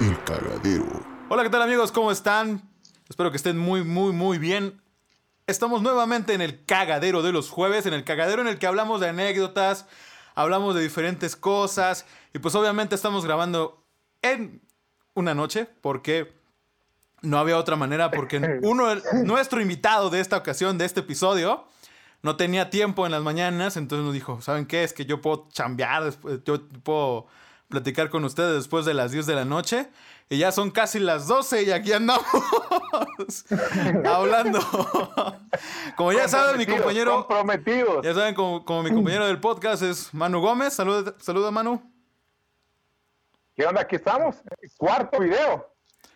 El cagadero. Hola, ¿qué tal amigos? ¿Cómo están? Espero que estén muy, muy, muy bien. Estamos nuevamente en el cagadero de los jueves, en el cagadero en el que hablamos de anécdotas, hablamos de diferentes cosas y pues obviamente estamos grabando en una noche porque no había otra manera porque uno, nuestro invitado de esta ocasión, de este episodio, no tenía tiempo en las mañanas, entonces nos dijo, ¿saben qué? Es que yo puedo chambear, yo puedo platicar con ustedes después de las 10 de la noche. Y ya son casi las 12 y aquí andamos hablando. Como ya saben, mi compañero, Comprometidos. ya saben, como, como mi compañero del podcast es Manu Gómez. Saluda, saluda Manu. ¿Qué onda? Aquí estamos. Cuarto video.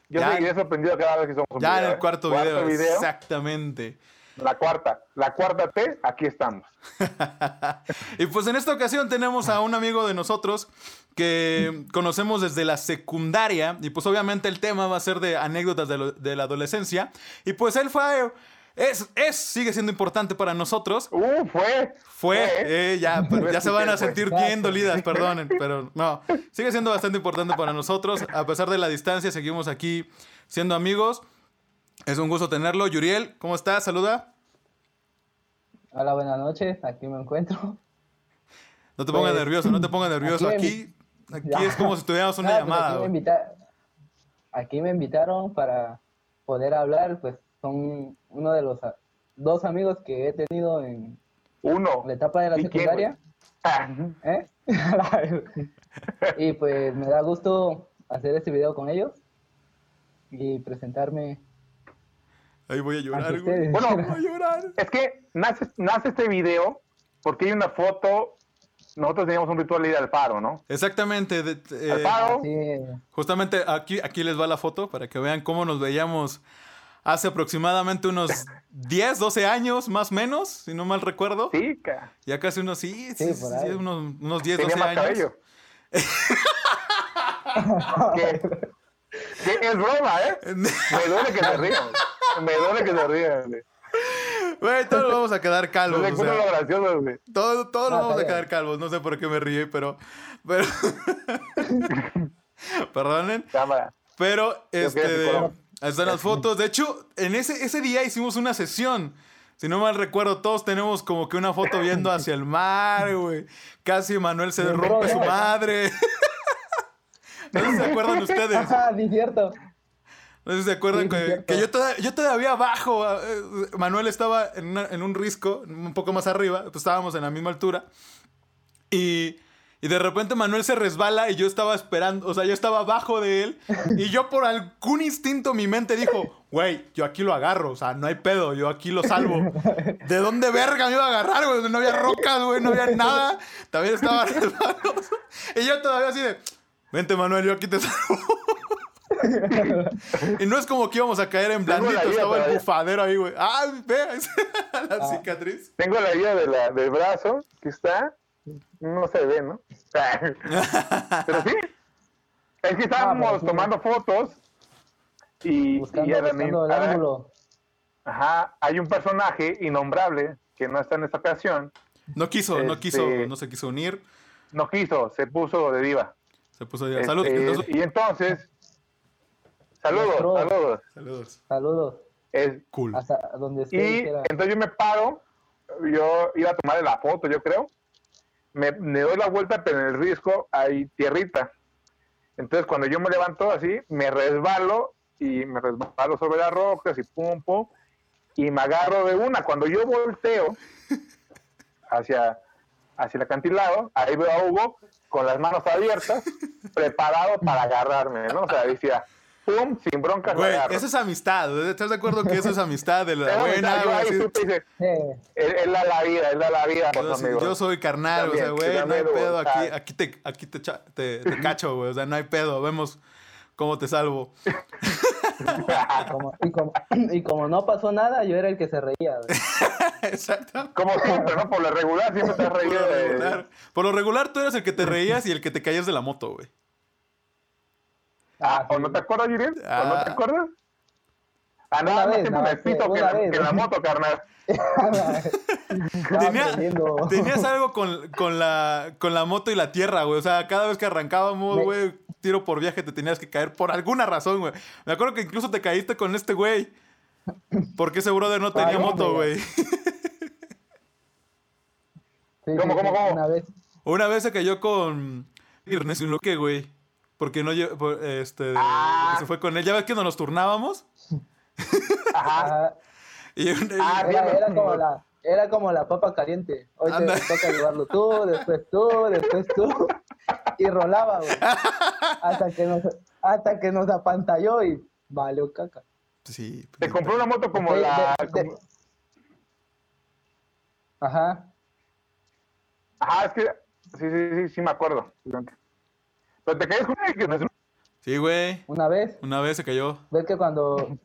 Yo Ya- seguiré sorprendido cada vez que somos un Ya en video, el ¿eh? cuarto, video, Exactamente. La cuarta. La cuarta T, aquí estamos. Y pues en esta ocasión tenemos a un amigo de nosotros que conocemos desde la secundaria y pues obviamente el tema va a ser de anécdotas de, lo- de la adolescencia y pues él fue, es, es, sigue siendo importante para nosotros. Uh, fue. Fue, Fue. eh, ya, ya se van a sentir bien dolidas, perdonen, pero no, sigue siendo bastante importante para nosotros. A pesar de la distancia, seguimos aquí siendo amigos. Es un gusto tenerlo. Yuriel, ¿cómo estás? Saluda. Hola, buenas noches, aquí me encuentro. No te pongas Pues, nervioso, no te pongas nervioso. aquí Aquí, aquí Ya. es como si tuviéramos una Ah, pues llamada. aquí, me güey. invita- aquí me invitaron para poder hablar, pues son uno de los a- dos amigos que he tenido en Uno. la etapa de la ¿Y quién, secundaria. Ah, ¿eh? y pues me da gusto hacer este video con ellos y presentarme Ahí voy a llorar, güey. Bueno, Voy a llorar. Es que nace, nace este video porque hay una foto. Nosotros teníamos un ritual de ir al faro, ¿no? Exactamente. de- eh, Al faro. Sí, justamente aquí, aquí les va la foto para que vean cómo nos veíamos hace aproximadamente unos 10, 12 años, más o menos, si no mal recuerdo. Sí, ca- Ya casi unos, sí, sí, Sí, unos, unos 10, tenía 12 más años. es broma, ¿eh? Me duele que se rían. Me duele que se rían. Güey. Todos nos vamos a quedar No calvos. le o encuentro sea, lo gracioso, güey. todos todos nos Ah, vamos a quedar calvos. No sé por qué me ríe, pero. pero Perdonen. Cámara. Pero, este, ahí están las fotos. De hecho, en ese, ese día hicimos una sesión. Si no mal recuerdo, todos tenemos como que una foto viendo hacia el mar, güey. Casi Manuel se rompe su madre. no sé si se acuerdan ustedes. Ajá, sí, cierto. No sé si se acuerdan Sí, que, yo, toda- yo todavía abajo. eh, Manuel estaba en, una- en un risco, un poco más arriba. Pues estábamos en la misma altura. Y, y de repente Manuel se resbala y yo estaba esperando, o sea, yo estaba abajo de él. Y yo por algún instinto mi mente dijo, güey, yo aquí lo agarro, o sea, no hay pedo, yo aquí lo salvo. ¿De dónde verga me iba a agarrar, güey? No había rocas, güey, no había nada. También estaba resbaloso. Y yo todavía así de, vente Manuel, yo aquí te salvo. y no es como que íbamos a caer en blandito, estaba el bufadero ahí, güey. Ah, ve, la Ah. cicatriz. Tengo la herida de la, del brazo, que está. No se ve, ¿no? Pero sí. Es que estábamos pero sí. tomando fotos y, Buscando, y buscando el ángulo. Ajá, hay un personaje innombrable que no está en esta ocasión. No quiso, no Este- quiso, no se quiso unir. No quiso, se puso de diva. Se puso ya. Salud. Este, entonces- y entonces, saludos, Nuestro- saludos. Saludos. Saludos. Es- Cool. Hasta donde esté. y entonces yo me paro, yo iba a tomarle la foto, yo creo. Me, me doy la vuelta, pero en el risco hay tierrita. Entonces cuando yo me levanto así, me resbalo y me resbalo sobre las rocas y pum, pum, y me agarro de una. Cuando yo volteo hacia, hacia el acantilado, ahí veo a Hugo con las manos abiertas, preparado para agarrarme, ¿no? O sea, decía, pum, sin broncas, Güey, eso es amistad. ¿Estás de acuerdo que eso es amistad de la buena? yo ahí Eh, él da la vida, él da la vida por Yo, amigo. yo soy carnal, o sea, güey, no hay pedo. Aquí, aquí, te, aquí te, cha- te, te cacho, güey. O sea, no hay pedo. Vemos cómo te salvo. como- y, como, y como no pasó nada, yo era el que se reía. güey. Exacto. Como siempre, ¿no? Por lo regular siempre te has Por de... regular, por lo regular, tú eres el que te reías y el que te caías de la moto, güey. Ah, ¿o sí. no te acuerdas, Yuriel? ¿O no Ah. te acuerdas? Una más vez, pito que, la- vez. que en la moto, carnal. Tenía-. Tenías algo con, con la, con la moto y la tierra, güey. O sea, cada vez que arrancábamos, Me- güey, tiro por viaje, te tenías que caer por alguna razón, güey. Me acuerdo que incluso te caíste con este güey. Porque ese brother no tenía Ay, moto, güey. Sí, ¿Cómo, sí, cómo, cómo? Una vez. Una vez se cayó con Ernesto Loque, güey. Porque no este Ah. se fue con él. Ya ves que nos turnábamos. Ajá. Ajá. Y un- Ah, Era, era como la, era como la papa caliente. Hoy te toca llevarlo tú, después tú, después tú. Y rolaba, güey. Hasta que nos, hasta que nos apantalló y valió caca. Sí. Te compré una moto como De- la. de- de- como- Ajá. Ajá, es que. Sí, sí, sí, sí, me acuerdo. Pero te caes con él, que no es- Sí, güey. Una vez, Una vez se cayó. ves que cuando.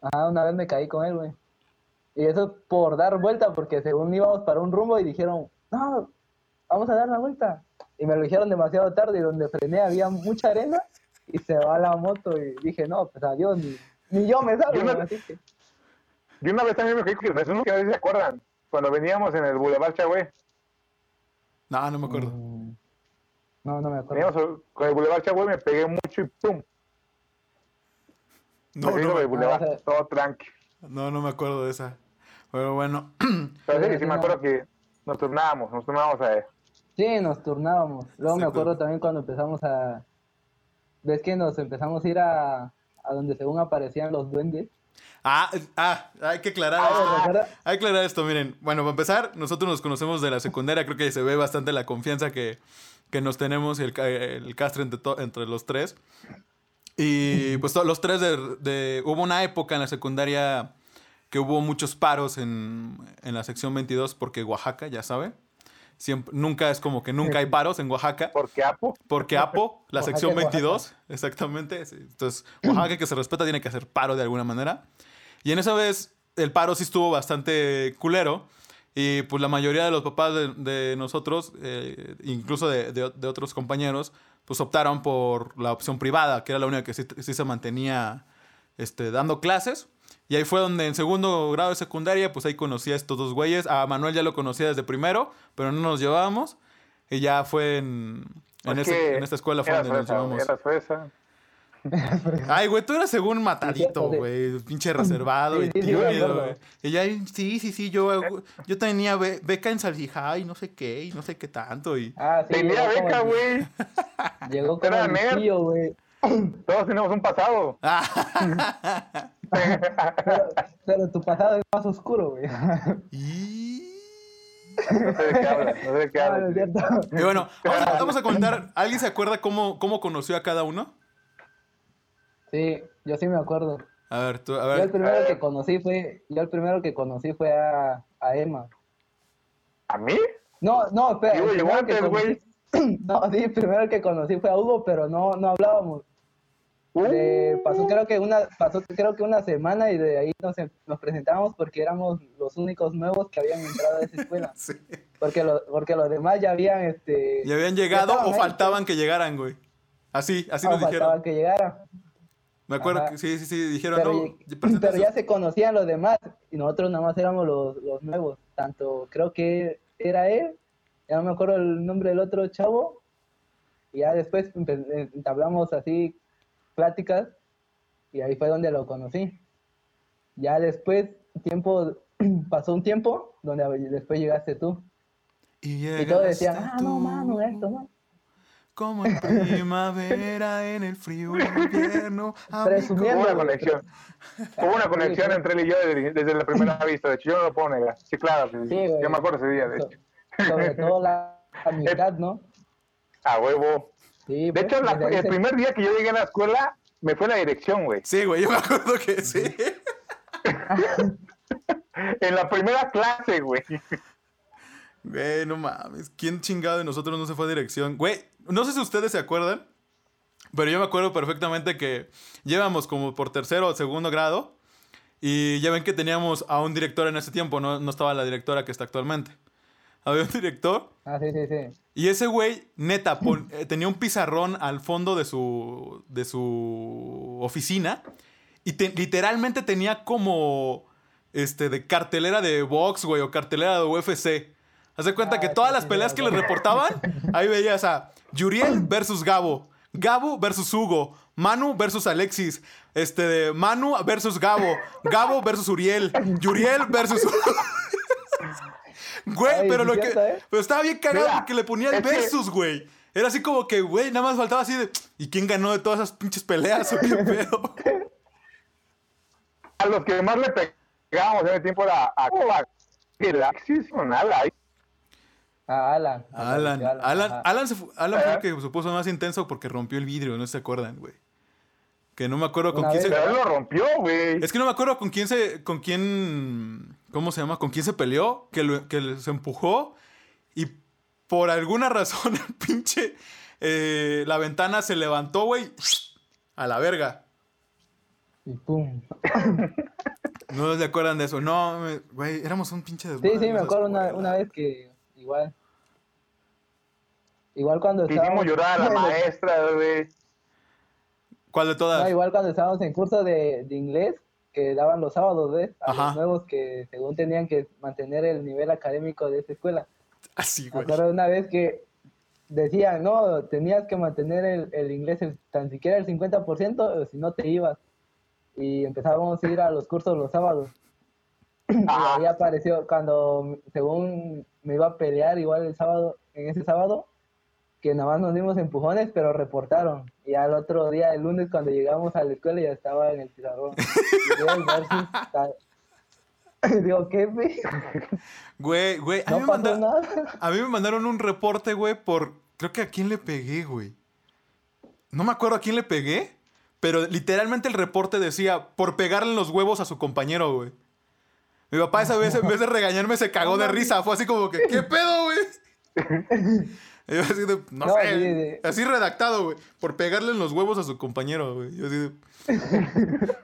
Ajá, una vez me caí con él, güey. Y eso por dar vuelta, porque según íbamos para un rumbo y dijeron, no, vamos a dar la vuelta. Y me lo dijeron demasiado tarde y donde frené había mucha arena y se va la moto y dije, no, pues adiós, ni, ni yo me salgo. Yo no- así que- Yo una vez también me caí con Ernesto, que a veces se acuerdan. Cuando veníamos en el Boulevard Chagüe. No, no me acuerdo. Mm, No, no me acuerdo. Con el Boulevard Chagüe, me pegué mucho y ¡pum! No, me no, el Boulevard, Ah, todo tranqui. no, no me acuerdo de esa. Pero bueno. Pero sí, Sí, me acuerdo que nos turnábamos, nos turnábamos a Sí, nos turnábamos. Luego me acuerdo también cuando empezamos a... ¿Ves que nos empezamos a ir a, a donde según aparecían los duendes? Ah, ah, hay que aclarar Ah, esto. Hay que aclarar esto, miren. Bueno, para empezar, nosotros nos conocemos de la secundaria. Creo que se ve bastante la confianza que, que nos tenemos el, el castre entre, entre los tres. Y pues los tres de, de- Hubo una época en la secundaria que hubo muchos paros en, en la sección 22 porque Oaxaca, ya sabe. Siempre, nunca es como que nunca hay paros en Oaxaca. Porque Apo, Porque APO, la Oaxaca sección es Oaxaca. 22, exactamente. Entonces, Oaxaca que se respeta tiene que hacer paro de alguna manera. Y en esa vez, el paro sí estuvo bastante culero. Y pues la mayoría de los papás de, de nosotros, eh, incluso de, de- de otros compañeros, pues optaron por la opción privada, que era la única que sí, sí se mantenía este, dando clases. Y ahí fue donde en segundo grado de secundaria, pues ahí conocí a estos dos güeyes. A Manuel ya lo conocía desde primero, pero no nos llevábamos. Y ya fue en, en, es ese- en esta escuela fue donde nos fresa, llevamos. Ay, güey, tú eras según matadito, sí. güey. Pinche reservado Sí, y tímido, güey. Y ya, sí, sí, sí, yo, yo tenía be- beca en Salsijá y no sé qué, y no sé qué tanto. Y... Ah, sí. Tenía beca, güey. Llegó Era el nerd. tío, güey. Todos tenemos un pasado. Pero, pero tu pasado es más oscuro, güey. y... No sé de qué hablas, no sé de qué Ah, no hablas. Y bueno, vamos a, vamos a comentar. ¿Alguien se acuerda cómo, cómo conoció a cada uno? Sí, yo sí me acuerdo. A ver, tú, a Yo el ver. primero que conocí fue, yo el primero que conocí fue a, a Emma. ¿A mí? No, no, espera. El antes, güey. conocí- No, sí, el primero que conocí fue a Hugo, pero no, no hablábamos. Uh, pasó creo que una, pasó creo que una semana y de ahí nos, nos presentamos porque éramos los únicos nuevos que habían entrado a esa escuela. Sí. Porque, lo- porque los demás ya habían, este... ¿Y habían llegado o ahí, faltaban que llegaran, güey? Así, así ah, nos faltaba dijeron. que llegara. Me acuerdo Ajá. que sí, sí, sí, dijeron, Pero, no, y- preséntense. pero ya se conocían los demás y nosotros nada más éramos los, los nuevos. Tanto creo que era él, ya no me acuerdo el nombre del otro chavo, y ya después entablamos así pláticas y ahí fue donde lo conocí. Ya después, tiempo, pasó un tiempo donde después llegaste tú. Y, Y todos decían, ah, no, mano, esto, no. Como en primavera, en el frío invierno. Presumiendo. Hubo una conexión. Hubo una conexión entre él y yo desde, desde la primera vista. De hecho, yo no lo puedo negar. Sí, claro. sí, Sí, yo me acuerdo ese día, de hecho. sobre todo la amistad, ¿no? A huevo. Sí, De pues, hecho, la- el primer día que yo llegué a la escuela, me fue la dirección, güey. Sí, güey, yo me acuerdo que sí. En la primera clase, güey. Güey, no mames. ¿Quién chingado de nosotros no se fue a dirección? Güey, no sé si ustedes se acuerdan, pero yo me acuerdo perfectamente que llevamos como por tercero o segundo grado y ya ven que teníamos a un director en ese tiempo, no, no estaba la directora que está actualmente. Había un director Ah, sí, sí, sí. y ese güey, neta, pon- eh, tenía un pizarrón al fondo de su, de su oficina Y te- literalmente tenía como. Este, de cartelera de box, güey, o cartelera de UFC. Haz de cuenta Ah, que sí, todas las peleas que le reportaban, ahí veías a Yuriel versus Gabo, Gabo versus Hugo, Manu versus Alexis, este de Manu versus Gabo, Gabo versus Uriel, Yuriel versus Güey, Ay, pero lo que ¿eh? pero estaba bien cagado Mira, porque le ponían es que- versus, güey. Era así como que, güey, nada más faltaba así de ¿y quién ganó de todas esas pinches peleas o qué pedo? A los que más le pegábamos en el tiempo era a, a Alexis o nada. ahí. A Alan. Alan, Alan, Alan, se fu- Alan fue el que se puso más intenso porque rompió el vidrio, no se acuerdan, güey. Que no me acuerdo con Una quién vez, se... Pero él lo rompió, güey. Es que no me acuerdo con quién se... con quién... ¿Cómo se llama? Con quién se peleó, que, lo- que se empujó y por alguna razón el pinche... eh, la ventana se levantó, güey, a la verga. Y pum. No se acuerdan de eso. No, güey, éramos un pinche Sí, desmadre sí, en me acuerdo una vez que igual. Igual cuando hicimos estábamos. llorar a la maestra, güey. ¿Cuál de todas? No, igual cuando estábamos en curso de, de inglés, que daban los sábados, ¿ves? A Ajá. los nuevos que según tenían que mantener el nivel académico de esa escuela. Así, güey. de una vez que decían, no, tenías que mantener el, el inglés el- tan siquiera el 50% o si no te ibas. Y empezábamos a ir a los cursos los sábados. Y Ah, ahí apareció cuando, según me iba a pelear igual el sábado, en ese sábado, que nada más nos dimos empujones, pero reportaron. Y al otro día, el lunes, cuando llegamos a la escuela, ya estaba en el pizarrón. Y. Digo, ¿qué, güey? Güey, güey, a mí No me pasó manda- nada. A mí me mandaron un reporte, güey, por. Creo que a quién le pegué, güey. No me acuerdo a quién le pegué, pero literalmente el reporte decía por pegarle los huevos a su compañero, güey. Mi papá esa vez, en vez de regañarme, se cagó de risa. Fue así como que, ¿qué pedo, güey? Yo así de, no, No, sé, sí, sí. así redactado, güey. Por pegarle en los huevos a su compañero, güey. Yo así de...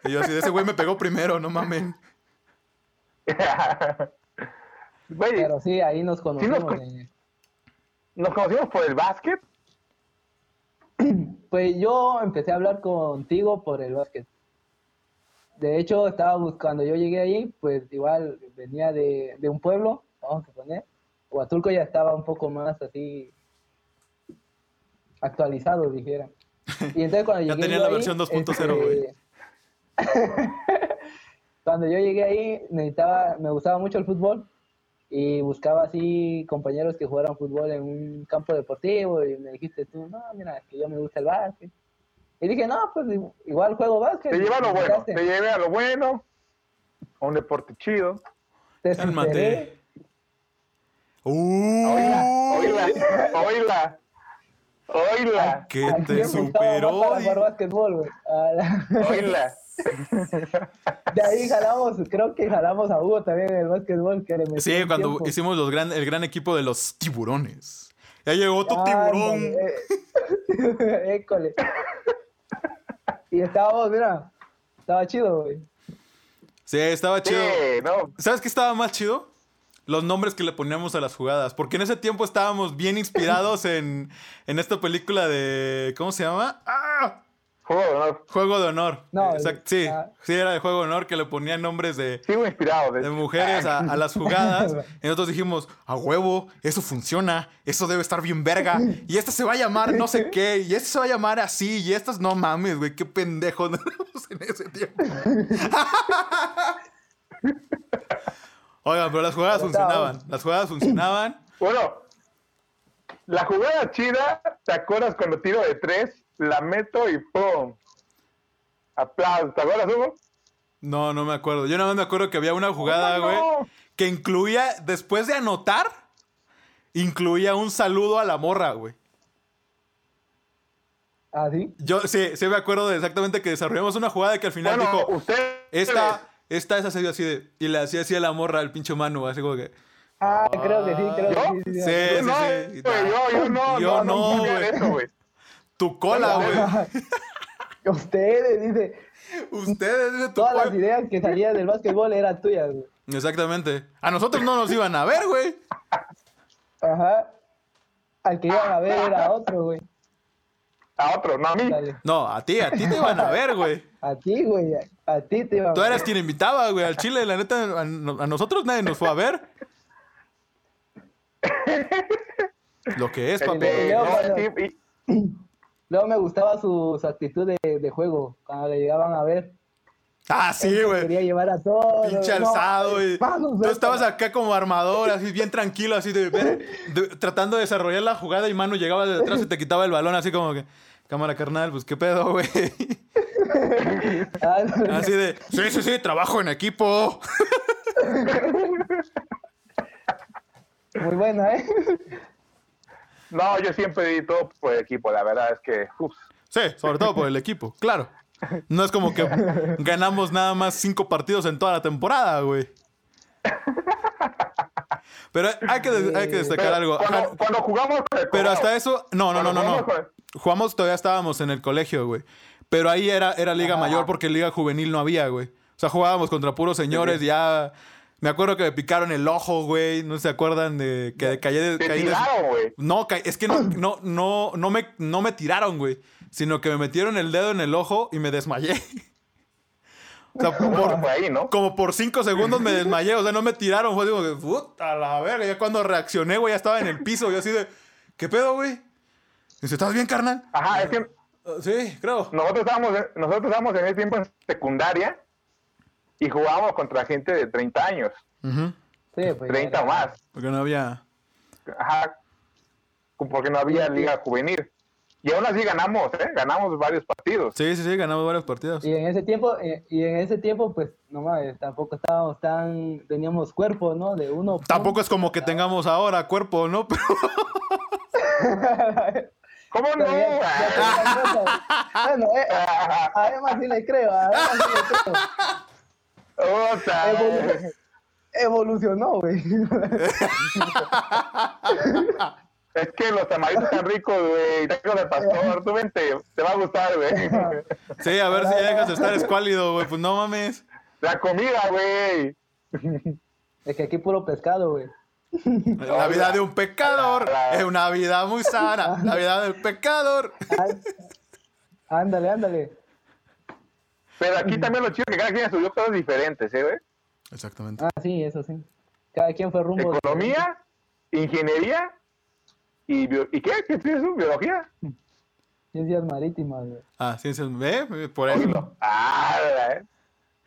Y yo así de, ese güey me pegó primero, no mamen. Güey, Pero sí, ahí nos conocimos. con- eh. nos conocimos por el básquet. Pues yo empecé a hablar contigo por el básquet. De hecho, estaba buscando, yo llegué ahí, pues igual venía de, de un pueblo, vamos a poner. Huatulco ya estaba un poco más así actualizado, dijera. Y entonces cuando Ya llegué tenía yo la ahí, versión 2.0, este, güey. cuando yo llegué ahí, necesitaba, me gustaba mucho el fútbol y buscaba así compañeros que jugaran fútbol en un campo deportivo y me dijiste tú, no, mira, que yo me gusta el básquet. Y dije, no, pues igual juego básquet. Te llevé a lo bueno, te llevé a lo bueno. A un deporte chido. Te Cálmate. ¡Uh! Oíla, oíla, oíla. Oíla, Que te superó. para di- jugar básquetbol, güey. A la- oíla. De ahí jalamos, creo que jalamos a Hugo también en el básquetbol. Que le Sí, cuando tiempo. hicimos los gran, el gran equipo de los tiburones. Ya llegó tu tiburón. eh. École. Y estábamos, mira, estaba chido, güey. Sí, estaba Sí, chido. no. ¿Sabes qué estaba más chido? Los nombres que le poníamos a las jugadas. Porque en ese tiempo estábamos bien inspirados en, en esta película de. ¿Cómo se llama? ¡Ah! Juego de honor. Juego de honor. No, Exacto, sí, ah. sí, era de Juego de honor que le ponían nombres de, Sigo inspirado. de- de mujeres a, a las jugadas. Y nosotros dijimos, a huevo, eso funciona, eso debe estar bien verga. Y esta se va a llamar no sé qué, y esta se va a llamar así, y estas no mames, güey, qué pendejo en ese tiempo. Oigan, pero las jugadas funcionaban, las jugadas funcionaban. Bueno, la jugada chida, ¿te acuerdas cuando tiro de tres? La meto y ¡pum! Aplausos. ¿Te acuerdas, Hugo? No, no me acuerdo. Yo nada más me acuerdo que había una jugada, ¿Cómo güey, no? que incluía, después de anotar, incluía un saludo a la morra, güey. ¿Ah, sí? Yo sí, sí me acuerdo de exactamente que desarrollamos una jugada que al final Bueno, dijo, usted. esta, esta es así, así de, y le hacía así a la morra al pinche Manu, así como que, Ah, creo que sí, creo ¿Yo? que sí. sí, Sí, Yo sí, no, sí. yo, yo no, Yo no, no, no, no, güey. eso, güey. tu cola, güey. Ustedes, dice, Ustedes de tu todas las ideas que salían del básquetbol eran tuyas, güey. Exactamente. A nosotros no nos iban a ver, güey. Ajá. Al que iban a ver era otro, güey. A otro, no a mí. Dale. No, a ti, a ti te iban a ver, güey. A ti, güey. A ti te iba a Tú eras quien invitaba, güey, al Chile. La neta, a, no- a nosotros nadie nos fue a ver. Lo que es, papi. Luego me gustaba su, su actitud de, de juego, cuando le llegaban a ver. Ah, sí, güey. Quería llevar a todos. Pinche no, alzado, y vamos, Tú estabas acá como armador, así bien tranquilo, así de, de- tratando de desarrollar la jugada y Manu llegaba de detrás y te quitaba el balón, así como que, cámara carnal, pues qué pedo, güey. Así de, sí, sí, sí, trabajo en equipo. Muy buena, ¿eh? no, yo siempre di todo por el equipo, la verdad es que, uf, Sí, sobre todo por el equipo, claro. No es como que ganamos nada más cinco partidos en toda la temporada, güey. Pero hay que, hay que destacar pero algo. Cuando, cuando jugamos el Pero hasta eso, no, no, no, no, no. jugamos Jugamos, todavía estábamos en el colegio, güey. Pero ahí era, era liga mayor porque liga juvenil no había, güey. O sea, jugábamos contra puros señores, ya... Me acuerdo que me picaron el ojo, güey. ¿No se acuerdan de que caí de... Te caí tiraron, güey. No, ca- es que no, no, no, no, me, no me tiraron, güey. Sino que me metieron el dedo en el ojo y me desmayé. O sea, por- Fue ahí, ¿no? como por cinco segundos me desmayé. O sea, no me tiraron. Fue como que, puta la verga. Ya cuando reaccioné, güey, ya estaba en el piso. Yo así de, ¿qué pedo, güey? Dice, ¿estás bien, carnal? Ajá, es que "Ah, sí, creo. nosotros estábamos, nosotros estábamos en ese tiempo en secundaria y jugábamos contra gente de 30 años, Ujú. Sí, pues, 30 o más. Porque no había... Ajá, porque no había liga juvenil. Y aún así ganamos, ¿eh? Ganamos varios partidos. Sí, sí, sí, ganamos varios partidos. Y en ese tiempo, eh, y en ese tiempo, pues, no mames, tampoco estábamos tan, teníamos cuerpo, ¿no? De uno. Tampoco es como que tengamos ahora cuerpo, ¿no? Pero ¿Cómo no? Bueno, eh, a, a Emma sí le creo, a Emma sí le creo. Otra. Evolu- evolucionó, güey. Es que los tamaritos están ricos, güey. Tacos de pastor. Tú vente, te va a gustar, güey. sí, a ver si ya dejas de estar escuálido, güey. Pues no mames. La comida, güey. Es que aquí puro pescado, güey. La vida de un pecador es una vida muy sana. La vida del pecador. Ándale, ándale. Pero aquí también lo chido es que cada quien estudió cosas diferentes, ¿eh, güey? Exactamente. Ah, sí, eso sí. Cada quien fue rumbo. Economía, ingeniería y, bio- ¿y qué? ¿Qué es eso? ¿Biología? Ciencias marítimas, güey. Ah, ciencias. ¿Ve? Por eso. Ah, ¿eh?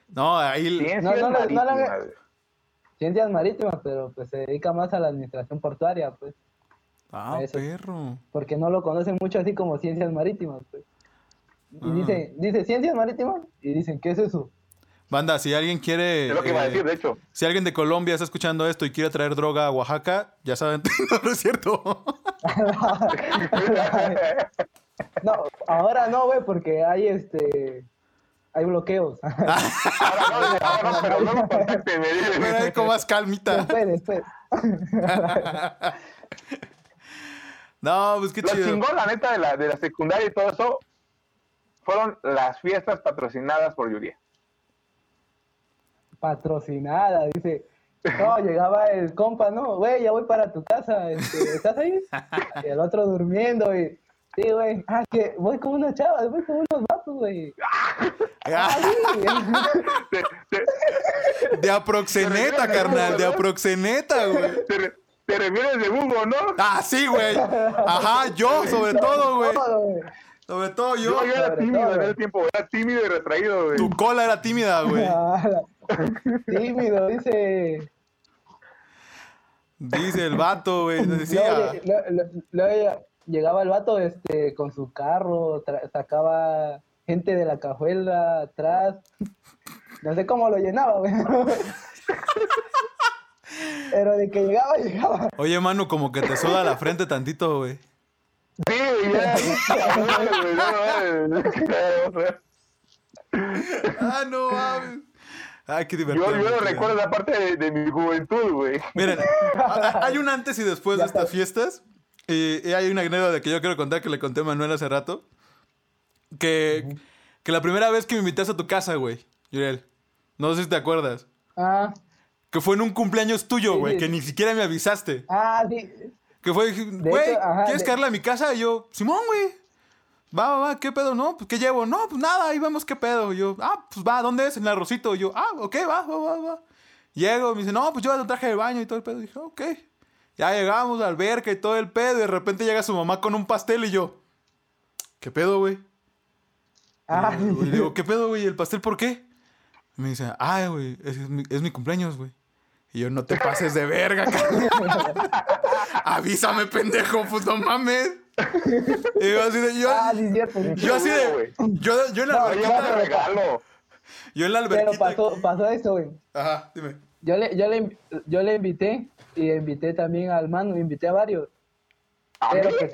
No, ahí. Ciencias No, no, no, no, no, marítimas, güey. Ciencias marítimas, pero pues se dedica más a la administración portuaria, pues. Ah, eso. perro. Porque no lo conocen mucho así como ciencias marítimas, pues. Y Ah. dice, dice ciencias marítimas y dicen, ¿qué es eso? Banda, si alguien quiere. Es lo que iba a eh, decir, de hecho. Si alguien de Colombia está escuchando esto y quiere traer droga a Oaxaca, ya saben, no, no es cierto. No, ahora no, güey, porque hay este hay bloqueos. Ahora no, ahora no, pero no lo contacten, me dice. Pero con más calmita. después, después. No, pues qué Lo chido. chingón, la neta, de la, de la secundaria y todo eso, fueron las fiestas patrocinadas por Yuria. Patrocinada, dice. No, llegaba el compa, no, güey, ya voy para tu casa, este, ¿estás ahí? Y el otro durmiendo, y, sí, güey, ah, que voy con una chava, voy con unos güey. De aproxeneta, carnal, de aproxeneta, güey. te re- te refieres de Hugo, ¿no? Ah, sí, güey. Ajá, yo, sobre todo, güey. Sobre todo yo. Yo, yo era tímido todo. en ese tiempo, era tímido y retraído, güey. Tu cola era tímida, güey. Ah, Tímido, dice. Dice el vato, güey. Decía. Luego, luego llegaba el vato este, con su carro, sacaba gente de la cajuela atrás. No sé cómo lo llenaba, güey. Pero de que llegaba, llegaba. Oye, mano, como que te suda la frente tantito, güey. Sí, güey, ya. No mames, güey, no mames. Ah, no mames. Ay, qué Yo, divertido. yo no recuerdo esa parte de, de mi juventud, güey. Miren, hay un antes y después de estas fiestas. Y, y hay una anécdota que yo quiero contar que le conté a Manuel hace rato. Que, que la primera vez que me invitaste a tu casa, güey, Yuriel. No sé si te acuerdas. Ah, Que fue en un cumpleaños tuyo, güey, sí. que ni siquiera me avisaste. ah, sí. Que fue, güey, ¿quieres de- caerle a mi casa? Y yo, Simón, güey. Va, va, va, ¿qué pedo? No, pues, ¿qué llevo? No, pues nada, ahí vemos qué pedo. Y yo, ah, pues va, ¿dónde es? En el arrocito. Y yo, ah, ok, va, va, va, va. Llego, me dice, no, pues yo el traje de baño y todo el pedo. Y dije, ok. Ya llegamos a la alberca y todo el pedo. Y de repente llega su mamá con un pastel y yo, ¿qué pedo, güey? Ah, Y le digo, ¿qué pedo, güey? ¿El pastel por qué? Y me dice, ay, güey, es, es mi, es mi cumpleaños, güey. Y yo, no te pases de verga, cabrón. Avísame, pendejo, pues no mames. Y yo así de, yo, ah, sí, cierto. yo así de, güey. yo, yo en la No, alberquita, regalo. yo en la Pero pasó, pasó eso, güey. Ajá, dime. Yo le, yo, le, yo le invité y invité también al mano, invité a varios. ¿A Pero mí? pues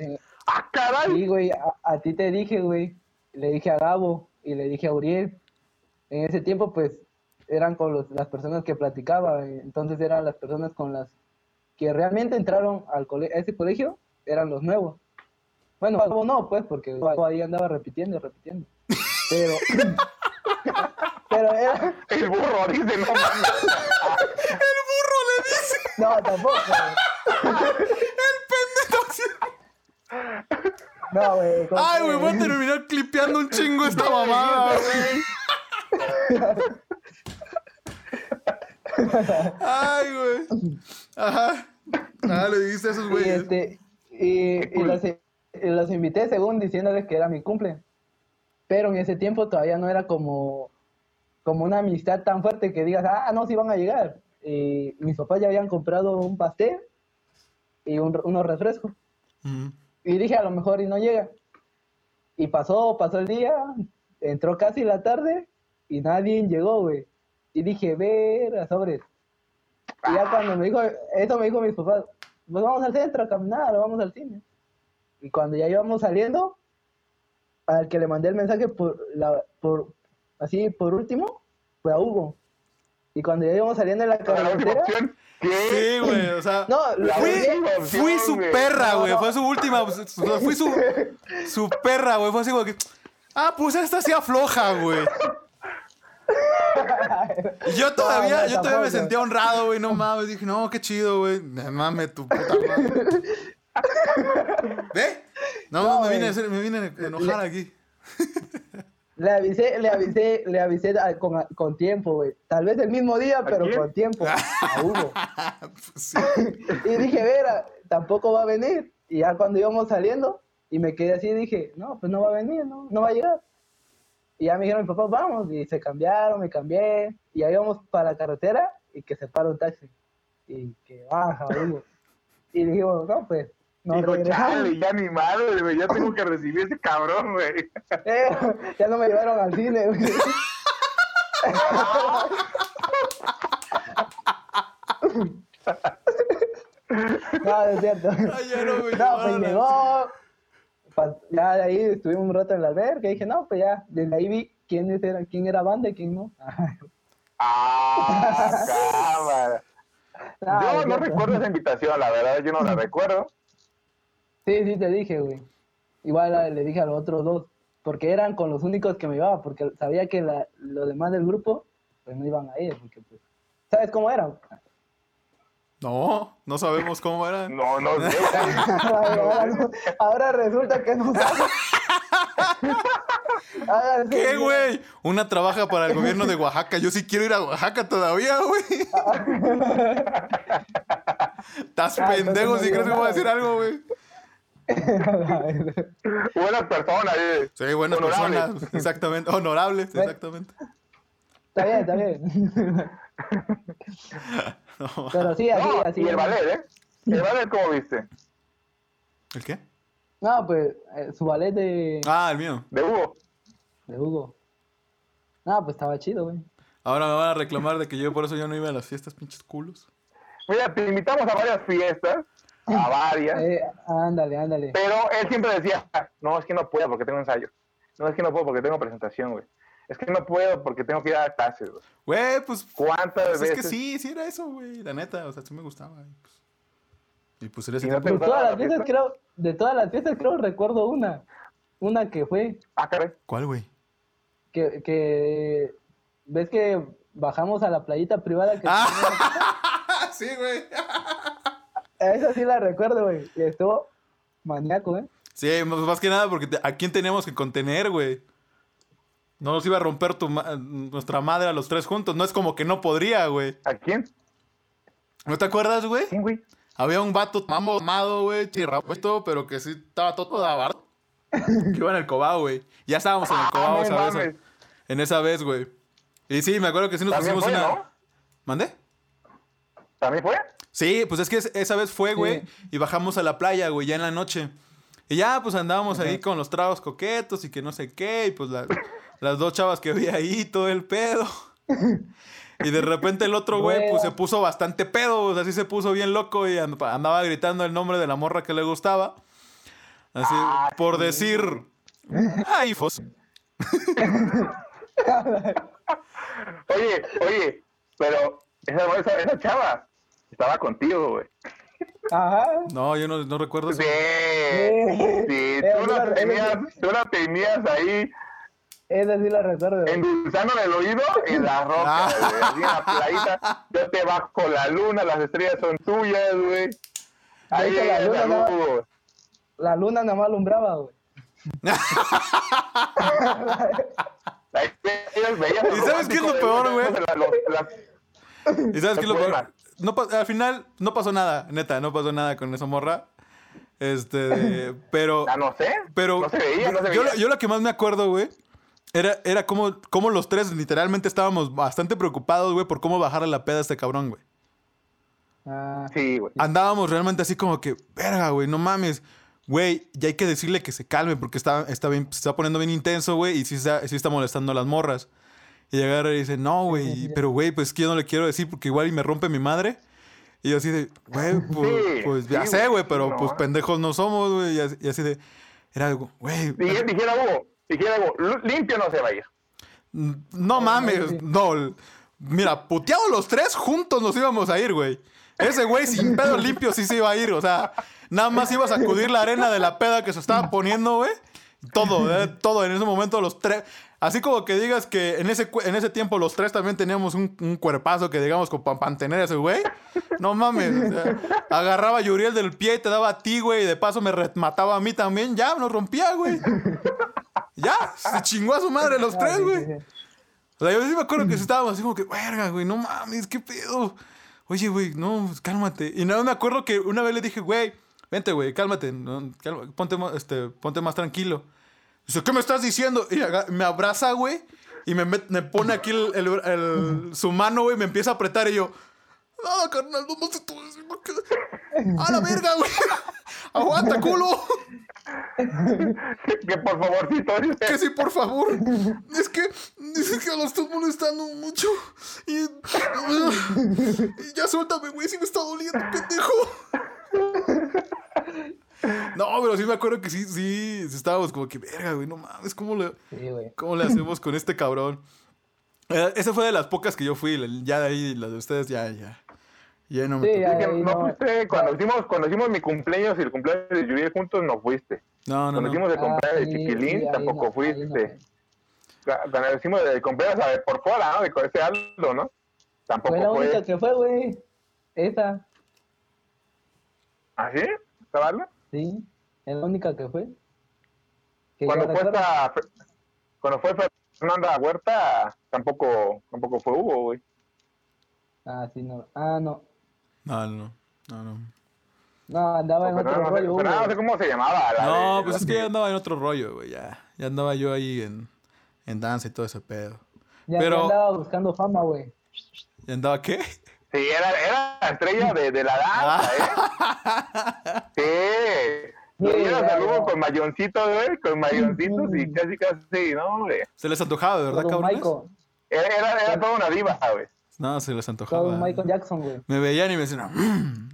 ¡Ah, caray! sí, güey, a, a ti te dije, güey. Le dije a Gabo y le dije a Uriel. En ese tiempo, pues, eran con los- las personas que platicaba. Entonces eran las personas con las que realmente entraron al cole a ese colegio, eran los nuevos. Bueno, Gabo no, pues, porque Gabo ahí andaba repitiendo y repitiendo. Pero, pero era, El burro dice, no. El burro le dice, no, tampoco. el pendejo. Así. No, güey. ¿cómo Ay, güey, voy a terminar clipeando un chingo esta mamada, güey. Ay, güey. Ajá. Ah, le dijiste a esos Y, güeyes. este, y, y los, y los invité según diciéndoles que era mi cumple. Pero en ese tiempo todavía no era como, como una amistad tan fuerte que digas, ah, no, sí van a llegar. Y mis papás ya habían comprado un pastel y un- unos refrescos. Ujú. Y dije, a lo mejor y no llega. Y pasó, pasó el día, entró casi la tarde y nadie llegó, güey. Y dije, ver, sobres. Y ya cuando me dijo, eso me dijo mis papás, pues vamos al centro a caminar, o vamos al cine. Y cuando ya íbamos saliendo, al que le mandé el mensaje por, la, por así por último, fue a Hugo. Y cuando ya íbamos saliendo en la carretera. ¿Qué? Sí, güey, o sea. no, La Fui, opción, fui su güey. perra, güey. no. Fue su última. Fui su, su perra, güey. Fue así, güey. que, Ah, pues esta sí afloja, güey. Y yo todavía, no, yo todavía me sentía honrado, güey. No mames. Dije, no, qué chido, güey. Me Mame tu puta madre. ¿Ve? No, No, me, vine güey. a hacer- me vine a enojar aquí. Le avisé, le avisé, le avisé a- con, con tiempo, güey. Tal vez el mismo día, pero quién? con tiempo. A Hugo. Pues sí. Y dije, Vera, tampoco va a venir. Y ya cuando íbamos saliendo, y me quedé así, dije, no, pues no va a venir, no, no va a llegar. Y ya me dijeron, mi papá, vamos. Y se cambiaron, me cambié. Y ya íbamos para la carretera y que se para un taxi. Y que baja, Hugo. Y dijimos, no, pues, Dijo, regresamos. chale, ya ni madre, güey. Ya tengo que recibir ese cabrón, güey. Eh, ya no me llevaron al cine, güey. No, es cierto. No me No, pues llegó. Ya de ahí estuvimos un rato en la alberca y dije, no, pues ya, desde ahí vi quiénes eran, quién era banda y quién no. Ah, cámara. No, Yo no recuerdo esa invitación, la verdad, yo no la recuerdo. Sí, sí, te dije, güey. Igual a- le dije a los otros dos, porque eran con los únicos que me iba, porque sabía que la, los demás del grupo, pues no iban a ir, porque pues, ¿sabes cómo eran? No, no sabemos cómo era. No, no sé. ahora, no- ahora resulta que no saben. Ahora sí, ¿Qué, güey? Una trabaja para el gobierno de Oaxaca. Yo sí quiero ir a Oaxaca todavía, güey. Estás Ah, pendejo entonces no si crees que voy a decir algo, güey. Buenas personas, eh. Sí, buenas Honorables. personas. Exactamente. Honorables, exactamente. Está bien, está bien. No. Pero sí, así, No, así. y el ballet, ¿eh? El ballet, ¿cómo viste? ¿El qué? No, pues eh, su ballet de, Ah, el mío. De Hugo. de Hugo. No, pues estaba chido, güey. Ahora me van a reclamar de que yo por eso yo no iba a las fiestas, pinches culos. Mira, te invitamos a varias fiestas, a varias, Eh, ándale, ándale. pero él siempre decía, no, es que no puedo porque tengo ensayo. No, es que no puedo porque tengo presentación, güey. Es que no puedo porque tengo que ir a clases, güey. Güey, pues, ¿Cuántas pues es veces? que sí, sí era eso, güey. La neta, o sea, sí me gustaba. Y pues, y pues era ese ¿Y no todas la las fiestas, fiesta? creo, de todas las fiestas, creo, recuerdo una. Una que fue, Ah, caray. ¿Cuál, güey? que, que, ¿ves que bajamos a la playita privada? Que Ah, sí, güey. Esa sí la recuerdo, güey. Y estuvo maníaco, ¿eh? Sí, más que nada porque te- a quién teníamos que contener, güey. No nos iba a romper tu ma- nuestra madre a los tres juntos. No es como que no podría, güey. ¿A quién? ¿No te acuerdas, güey? ¿Quién, güey? Había un vato mambo amado, güey, chirrapuesto, pero que sí estaba todo de abarro. Que iba en el cobao, güey. Ya estábamos en el Ah, cobao esa vez. En esa vez, güey. Y sí, me acuerdo que sí nos pusimos fue, una. ¿no? ¿Mande? ¿También fue? Sí, pues es que es- esa vez fue, güey, Sí. y bajamos a la playa, güey, ya en la noche. Y ya, pues andábamos ahí con los tragos coquetos y que no sé qué, y pues la- las dos chavas que vi ahí, todo el pedo. Y de repente el otro güey, pues se puso bastante pedo, o sea, sí se puso bien loco y and- andaba gritando el nombre de la morra que le gustaba. Así, Ah, por sí. decir... Ay, fos. Oye, oye, pero esa, esa, esa chava estaba contigo, güey. Ajá. No, yo no, no recuerdo eso. Sí, sí, Eh, tú la tenías, eh, tú la tenías ahí Esa sí la recuerdo. güey. endulzando el oído en la roca, Ah. güey, así en la playita. Yo te bajo la luna, las estrellas son tuyas, güey. Ahí la luna no- güey. La luna nada más alumbraba, güey. ¿Y sabes qué es lo peor, güey? la- ¿Y sabes qué es lo peor? No al final no pasó nada, neta, no pasó nada con esa morra. Este, de- pero... Ah, no sé. Pero no se veía, no se yo, veía. yo lo que más me acuerdo, güey, era, era como, como los tres literalmente estábamos bastante preocupados, güey, por cómo bajarle la peda a este cabrón, güey. Ah, Sí, güey. Andábamos realmente así como que, verga, güey, no mames. Güey, ya hay que decirle que se calme porque está, está, bien, se está poniendo bien intenso, güey, y sí está, sí está molestando a las morras. Y agarra y dice, no, güey, pero güey, pues es que yo no le quiero decir porque igual y me rompe mi madre. Y yo así de, güey, pues, Sí, pues ya sí, sé, güey, pero no. pues pendejos no somos, güey. Y así, y así de, era algo, güey, Dije- Dijera Hugo, dijera Hugo, "Lu- limpio no se va a ir. No mames, no. Mira, puteados los tres juntos nos íbamos a ir, güey. Ese güey sin pedo limpio sí se iba a ir, o sea, nada más iba a sacudir la arena de la peda que se estaba poniendo, güey. Todo, eh, todo en ese momento los tres. Así como que digas que en ese, en ese tiempo los tres también teníamos un, cuerpazo que digamos como para mantener ese güey. No mames, o sea, agarraba a Yuriel del pie y te daba a ti, güey, y de paso me mataba a mí también, ya, nos rompía, güey. Ya, se chingó a su madre los tres, güey. O sea, yo sí me acuerdo que estábamos así como que, verga, güey, no mames, qué pedo. Oye, güey, no, pues, cálmate. Y nada, me acuerdo que una vez le dije, güey, vente, güey, cálmate, no, mo- este, ponte más tranquilo. Dice, ¿qué me estás diciendo? Y me abraza, güey, y me, met- me pone aquí el, el- el- su mano, güey, me empieza a apretar y yo, no, carnal, no, no que... A la verga, güey. Aguanta, culo. que por favorcito, dice. Que sí, por favor. Es que dices que lo estás molestando mucho. Y, y ya suéltame, güey, si me está doliendo, pendejo. No, pero sí me acuerdo que sí, sí, sí estábamos como que, verga, güey, no mames, ¿cómo le, Sí, cómo le hacemos con este cabrón? Eh, esa fue de las pocas que yo fui, ya de ahí, las de ustedes, ya, ya. Ya no me Sí, ya. No no. fuiste, cuando hicimos, cuando hicimos mi cumpleaños y el cumpleaños de Yuriel juntos, no fuiste. No, no, Cuando no. hicimos el Ah, cumpleaños de sí, Chiquilín, sí, tampoco fuiste. Cuando hicimos el cumpleaños a ver, por fuera, ¿no? De con ese Aldo, ¿no? Tampoco Fue la fue. única que fue, güey. Esa, ¿Ah, sí? ¿Estaba Aldo? Sí. Es la única que fue. Que Cuando ya fue esta, cuando fue Fernanda Huerta, tampoco, tampoco fue Hugo, güey. Ah, sí, no. Ah, no. No, no, no, no. No, andaba en otro no rollo, Hugo. No sé cómo se llamaba. la No, de- pues es que ya andaba en otro rollo, güey, ya. Ya andaba yo ahí en, en danza y todo ese pedo. Ya, pero- ya andaba buscando fama, güey. ¿Y andaba qué? Sí, era, era la estrella de, de la danza, ¿eh? Sí. Lo Sí, ya, saludos ya. con mayoncitos, güey, con mayoncitos y casi, casi, no, hombre. Se les antojaba, ¿verdad, Todo cabrones? Era, era, era toda una diva, güey. No, se les Todo antojaba. un Michael Jackson, güey. Me veían y me decían, "Mm".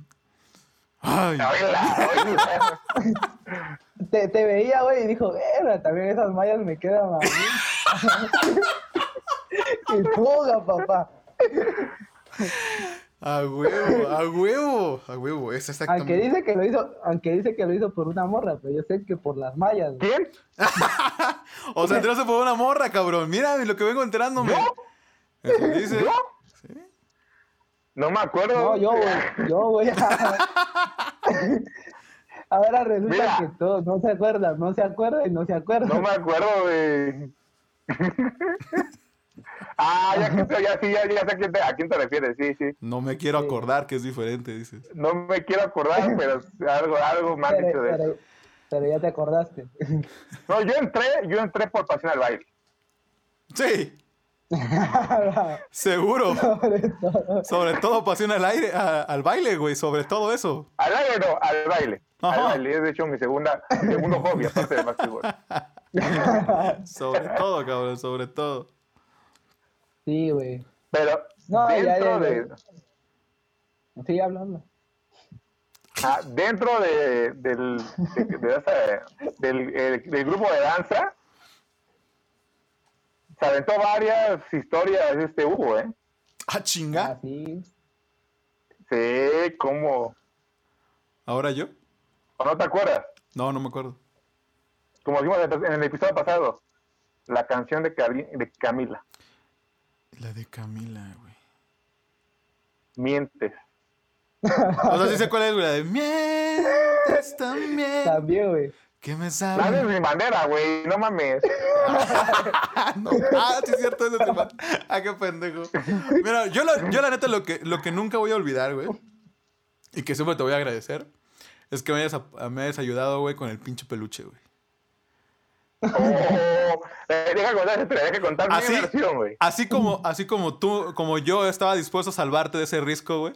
ay. Te, te veía, güey, y dijo, verga, también esas mallas me quedan a mí. y fuga, papá. A huevo, a huevo, a huevo, es Aunque exactamente. dice que lo hizo, aunque dice que lo hizo por una morra, pero yo sé que por las mallas, güey. ¿Quién? O sea, entraste por una morra, cabrón. Mira lo que vengo enterándome. ¿Yo? Eso dice. ¿Yo? Sí. No me acuerdo. No, yo, güey, yo, güey. Ahora resulta Mira. que todos no se acuerdan, no se acuerdan y no se acuerdan. No me acuerdo de. Ah, ya, que, ya, sí, ya, ya sé a quién, te, a quién te refieres, sí, sí. No me quiero Sí. acordar que es diferente, dices. No me quiero acordar, pero algo, algo han pero, dicho de eso. pero- pero ya te acordaste. No, yo entré, yo entré por pasión al baile. Sí, seguro. Sobre todo. Sobre todo pasión al aire, a- al baile, güey, sobre todo eso. Al aire no, al baile. Al Ajá. baile, es de hecho mi segunda, mi segundo hobby, aparte del básquetbol. Sobre todo, cabrón, sobre todo. Sí, güey. Pero No, dentro ya, ya. de, Sigue hablando. ah, dentro de, del, de- de esa- del, el- del grupo de danza, se aventó varias historias este Hugo, ¿eh? Ah, chinga. Así. Sí, ¿cómo? ¿Ahora yo? ¿O no te acuerdas? No, no me acuerdo. Como dijimos en en el episodio pasado, la canción de, Cari- de Camila, La de Camila, güey. Mientes. O sea, sí sé cuál es, güey. La de mientes también. También, güey. Que me La de sabe. mi bandera, güey, no mames. Ah, no. Ah, sí es cierto, ese tema. Ah, qué pendejo. Mira, yo la, yo la neta lo que, lo que nunca voy a olvidar, güey. Y que siempre te voy a agradecer. Es que me hayas, me hayas ayudado, güey, con el pinche peluche, güey. Oh, eh, deja contar, deja contar mi Así, versión, güey. así como, así como tú, como yo estaba dispuesto a salvarte de ese risco, güey.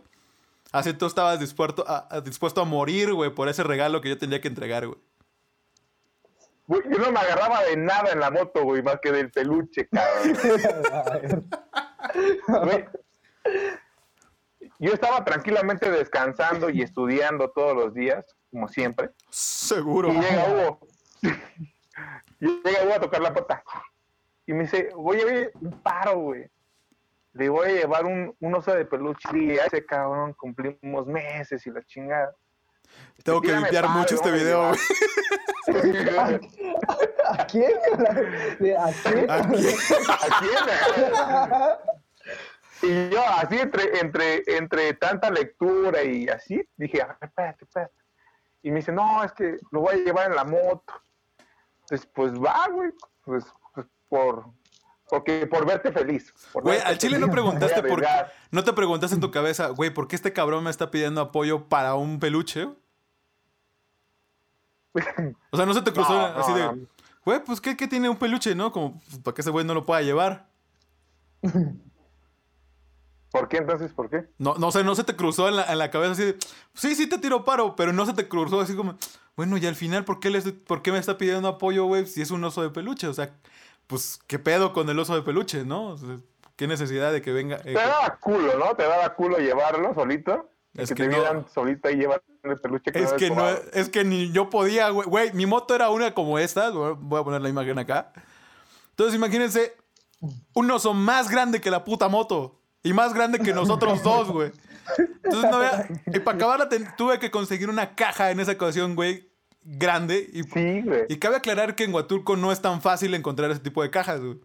Así tú estabas dispuesto a, a- dispuesto a morir, güey, por ese regalo que yo tenía que entregar, güey. Güey, Yo no me agarraba de nada en la moto, güey, más que del peluche, cabrón. Güey. Yo estaba tranquilamente descansando y estudiando todos los días, como siempre. Seguro. Y llega Hugo. Llega Hugo a tocar la puerta. Y me dice, oye, oye, un paro, güey. Le voy a llevar un, un oso de peluche. Y a ese cabrón cumplimos meses y la chingada. Tengo que limpiar paro, mucho este a video, güey. ¿A quién? ¿A quién? ¿A quién? ¿A quién? Y yo así entre, entre, entre tanta lectura y así, dije, a ver, espérate, espérate. Y me dice, no, es que lo voy a llevar en la moto. Entonces, pues va, güey. Pues, pues por, porque por verte feliz. por Güey, verte al chile no preguntaste por qué. No te preguntaste en tu cabeza, güey, ¿por qué este cabrón me está pidiendo apoyo para un peluche? O sea, no se te cruzó No, así no. de, güey, pues ¿qué, qué tiene un peluche, no? Como, pues, para que ese güey no lo pueda llevar. ¿Por qué entonces? ¿Por qué? No, no sé, no se te cruzó en la, en la cabeza así de, sí, sí te tiro paro, pero no se te cruzó así como, bueno, y al final, ¿por qué, le estoy- ¿por qué me está pidiendo apoyo, güey, si es un oso de peluche? O sea, pues, ¿qué pedo con el oso de peluche, no? O sea, ¿Qué necesidad de que venga? eh, Te daba culo, ¿no? Te daba culo llevarlo solito. Es que, que te no. vieran solita y llevar el peluche Es no que no, es que ni yo podía, güey. Güey, mi moto era una como esta. Voy a poner la imagen acá. Entonces, imagínense un oso más grande que la puta moto. Y más grande que nosotros dos, güey. Entonces, no había. Y para acabarla, tuve que conseguir una caja en esa ocasión, güey. Grande. Y, Sí, güey. y cabe aclarar que en Huatulco no es tan fácil encontrar ese tipo de cajas, güey.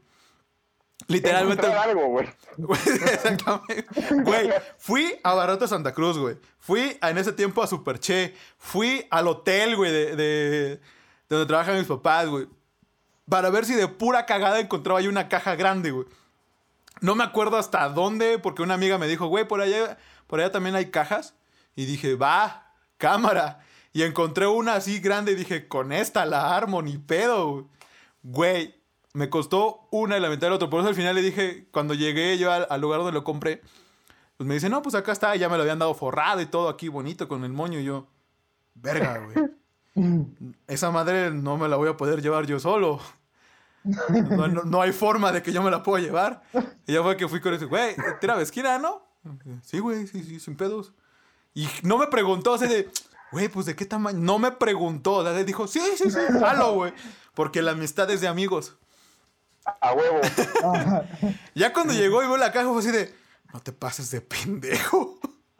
Literalmente. Algo, güey. Exactamente. Güey, fui a Barrote Santa Cruz, güey. Fui a- en ese tiempo a Superche. Fui al hotel, güey, de, de, de donde trabajan mis papás, güey. Para ver si de pura cagada encontraba ahí una caja grande, güey. No me acuerdo hasta dónde, porque una amiga me dijo, güey, por allá, por allá también hay cajas. Y dije, va, cámara. Y encontré una así grande y dije, con esta la armo, ni pedo, güey. Me costó una y la mitad del otro. Por eso al final le dije, cuando llegué yo al, al lugar donde lo compré, pues me dice, no, pues acá está, ya me lo habían dado forrado y todo aquí bonito con el moño. Y yo, verga, güey. Esa madre no me la voy a poder llevar yo solo. No, no- no hay forma de que yo me la pueda llevar. Y ya fue que fui con ese, güey, tira esquina, ¿no? Sí, güey, sí, sí, sin pedos. Y no me preguntó, o sea, de, güey, pues de qué tamaño. No me preguntó, o sea, dijo, sí, sí, sí, jalo, güey. Porque la amistad es de amigos. A huevo. Ya cuando llegó y vio la caja, fue así de, no te pases de pendejo.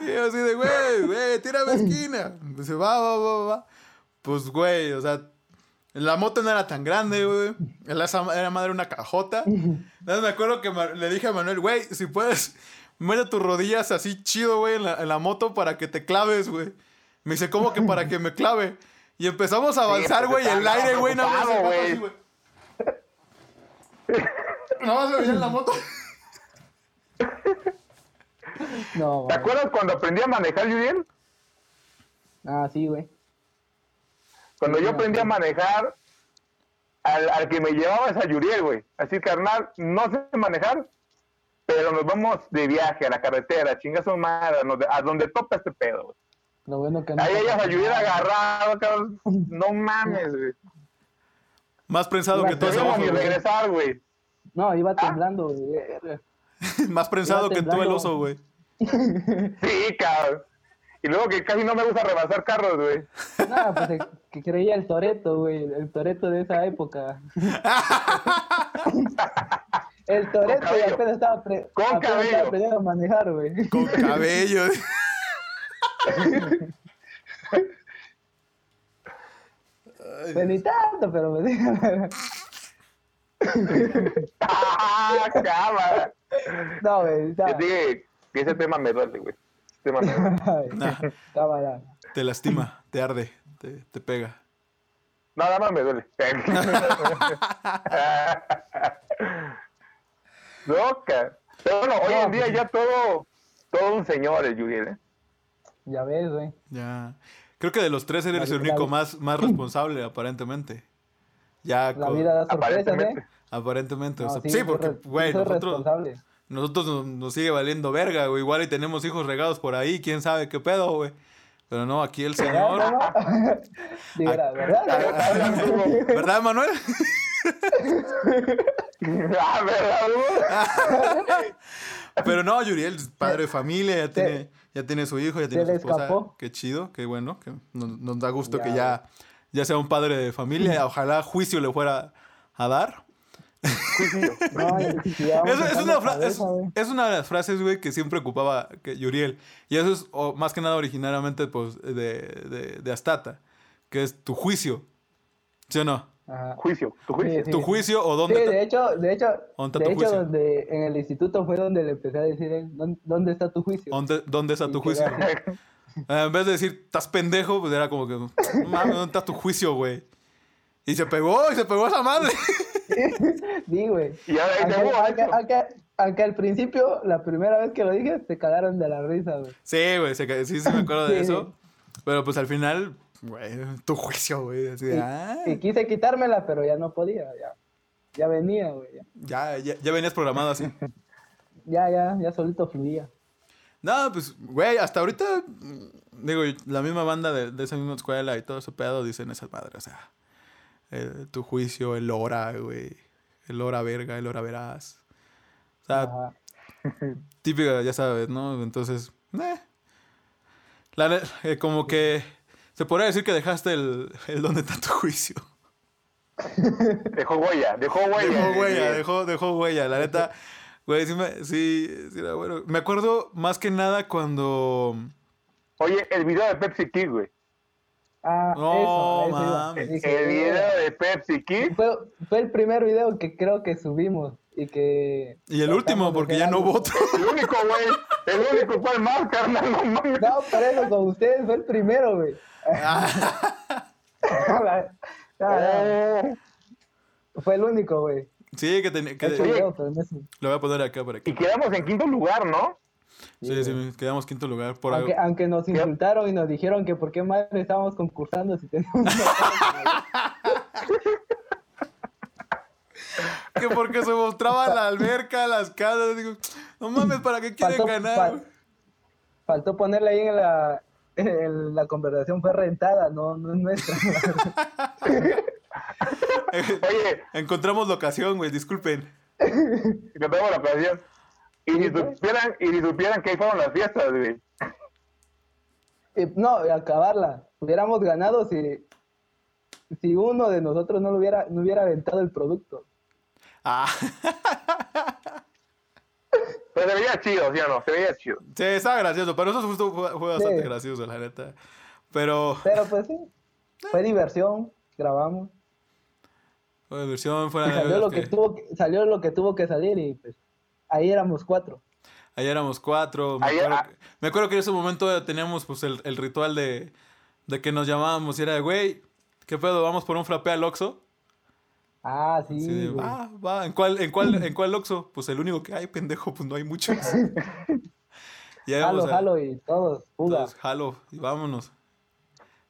y yo así de, güey, güey, tírame esquina. Dice, va, va, va, va. Pues, güey, o sea, la moto no era tan grande, güey. Era madre una cajota. Entonces me acuerdo que le dije a Manuel, güey, si puedes, mete tus rodillas así chido, güey, en la, en la moto para que te claves, güey. Me dice, ¿cómo que para que me clave? Y empezamos a avanzar, güey, y el aire, güey, nada más así, güey. Nada más se veía en la moto. No, ¿Te acuerdas cuando aprendí a manejar, Julián? Ah, sí, güey. Cuando yo aprendí a manejar, al, al que me llevaba es a Yuriel, güey. Así, carnal, no sé manejar, pero nos vamos de viaje a la carretera, chingas su madre, a donde, a donde topa este pedo, güey. Lo bueno que no. Ahí ellas a Yuriel agarrado, cabrón. No mames, güey. Más prensado que Iba No ese oso, güey. regresar, güey. No, Ah. iba temblando, güey. Más prensado Iba que tú el oso, güey. Sí, cabrón. Y luego que casi no me gusta rebasar carros, güey. No, pues el que creía el Toreto, güey. El Toreto de esa época. el Toreto cabello. y apenas estaba, pre- Con apenas cabello. estaba aprendiendo a manejar, güey. Con cabello. Pues ni tanto, pero me ¡Ah, cámara! No, güey. Yo dije que ese tema me duele, güey. Duele. Nah, te lastima, te arde, te, te pega. Nada más me duele. Loca. Pero bueno, hoy en día ya todo, todo un señor el Yuriel, ¿eh? Ya ves, güey. Ya. Creo que de los tres eres La- el único la- más, más responsable, aparentemente. Ya, La con- vida da sorpresas, Aparentemente. ¿eh? aparentemente. o sea, sí, porque, güey, nosotros, responsable. Nosotros nos, nos sigue valiendo verga, güey. Igual y tenemos hijos regados por ahí, quién sabe qué pedo, güey. Pero no, aquí el ¿Verdad, señor. ¿verdad? ¿verdad? ¿Verdad, Manuel? ah. Pero no, Yuriel, padre de familia, ya tiene, ya tiene su hijo, ya tiene su esposa. escapó. Qué chido, qué bueno, que nos, nos da gusto Ya, que ya, ya sea un padre de familia. Ojalá juicio le fuera a dar. No, vamos Es, una fra- es, una de las frases, güey, que siempre ocupaba que Yuriel. Y eso es o, más que nada originariamente pues, de, de, de Astata, que es tu juicio. ¿Sí o no? Ajá. Juicio, tu juicio. Sí, Tu juicio o dónde Sí, está- de hecho, de hecho, ¿Dónde está de tu hecho juicio? donde, en el instituto fue donde le empecé a decir, ¿dónde, dónde está tu juicio? ¿Dónde, dónde está tu juicio? Eh, en vez de decir, estás pendejo, pues era como que, mames, ¿dónde está tu juicio, güey? Y se pegó, y se pegó esa madre. Sí, güey. Y ahora dice, Aunque, "Uh, aunque, esto". aunque- aunque al principio, la primera vez que lo dije, se cagaron de la risa, güey. Sí, güey, sí, sí me acuerdo de Sí. eso. Pero pues al final, güey, tu juicio, güey. Así de, ah, Y quise quitármela, pero ya no podía, ya. Ya venía, güey. Ya, ya, ya, ya venías programado así. ya, ya, ya solito fluía. No, pues, güey, hasta ahorita, digo, la misma banda de, de esa misma escuela y todo ese pedo dicen esas madres, o sea, tu juicio, el hora, güey, el hora verga, el hora verás. O sea, típica, ya sabes, ¿no? Entonces, eh. La eh, como que se podría decir que dejaste el, el donde está tu juicio. Dejó huella, dejó huella. Dejó el huella, dejó, dejó huella. La neta, güey, sí, me, sí, sí era bueno. Me acuerdo más que nada cuando... Oye, el video de Pepsi Kid, güey. Ah, No, eso, a eso iba. mames. Dije, El video de Pepsi Kid. Fue, fue el primer video que creo que subimos y que... Y el último, porque ya no otro. El único, güey. El único, ¿cuál más, carnal? No mames. No, por eso con ustedes fue el primero, güey. No, no, Oh. fue el único, güey. Sí, que video, es- lo voy a poner acá para Y que... quedamos en quinto lugar, ¿no? Sí, sí, quedamos quinto lugar. Por Aunque, algo. aunque nos insultaron y nos dijeron que por qué madre estábamos concursando si teníamos una Que porque se mostraba la alberca, las casas. Digo, no mames, ¿para qué quieren Faltó- ganar? fal- Faltó ponerle ahí en la, en la conversación fue rentada, no, no es nuestra. Oye, Encontramos locación, güey, disculpen. tengo la ocasión. Y ni supieran, y ni supieran que ahí fueron las fiestas, güey. Y, no, acabarla. Hubiéramos ganado si, si uno de nosotros no, lo hubiera, no hubiera aventado el producto. Ah, Pero se veía chido, ¿sí o no? Se veía chido. sí, estaba gracioso. Pero eso justo fue, fue bastante Sí. gracioso, la neta. Pero, Pero pues sí, fue diversión, grabamos. fue diversión, de salió lo que que- tuvo que, salió lo que tuvo que salir y pues ahí éramos cuatro. Ahí éramos cuatro. Me, Ahí- acuerdo, ah. que, me acuerdo que en ese momento teníamos pues el, el ritual de, de que nos llamábamos y era de, güey, ¿qué pedo? ¿Vamos por un frappé al Oxxo? Ah, sí. Así de, güey. va, va. ¿En cuál, en, cuál, ¿En cuál Oxxo? Pues el único que hay, pendejo, pues no hay muchos. Jalo, vamos a- jalo y todos, fuga. todos, jalo y vámonos.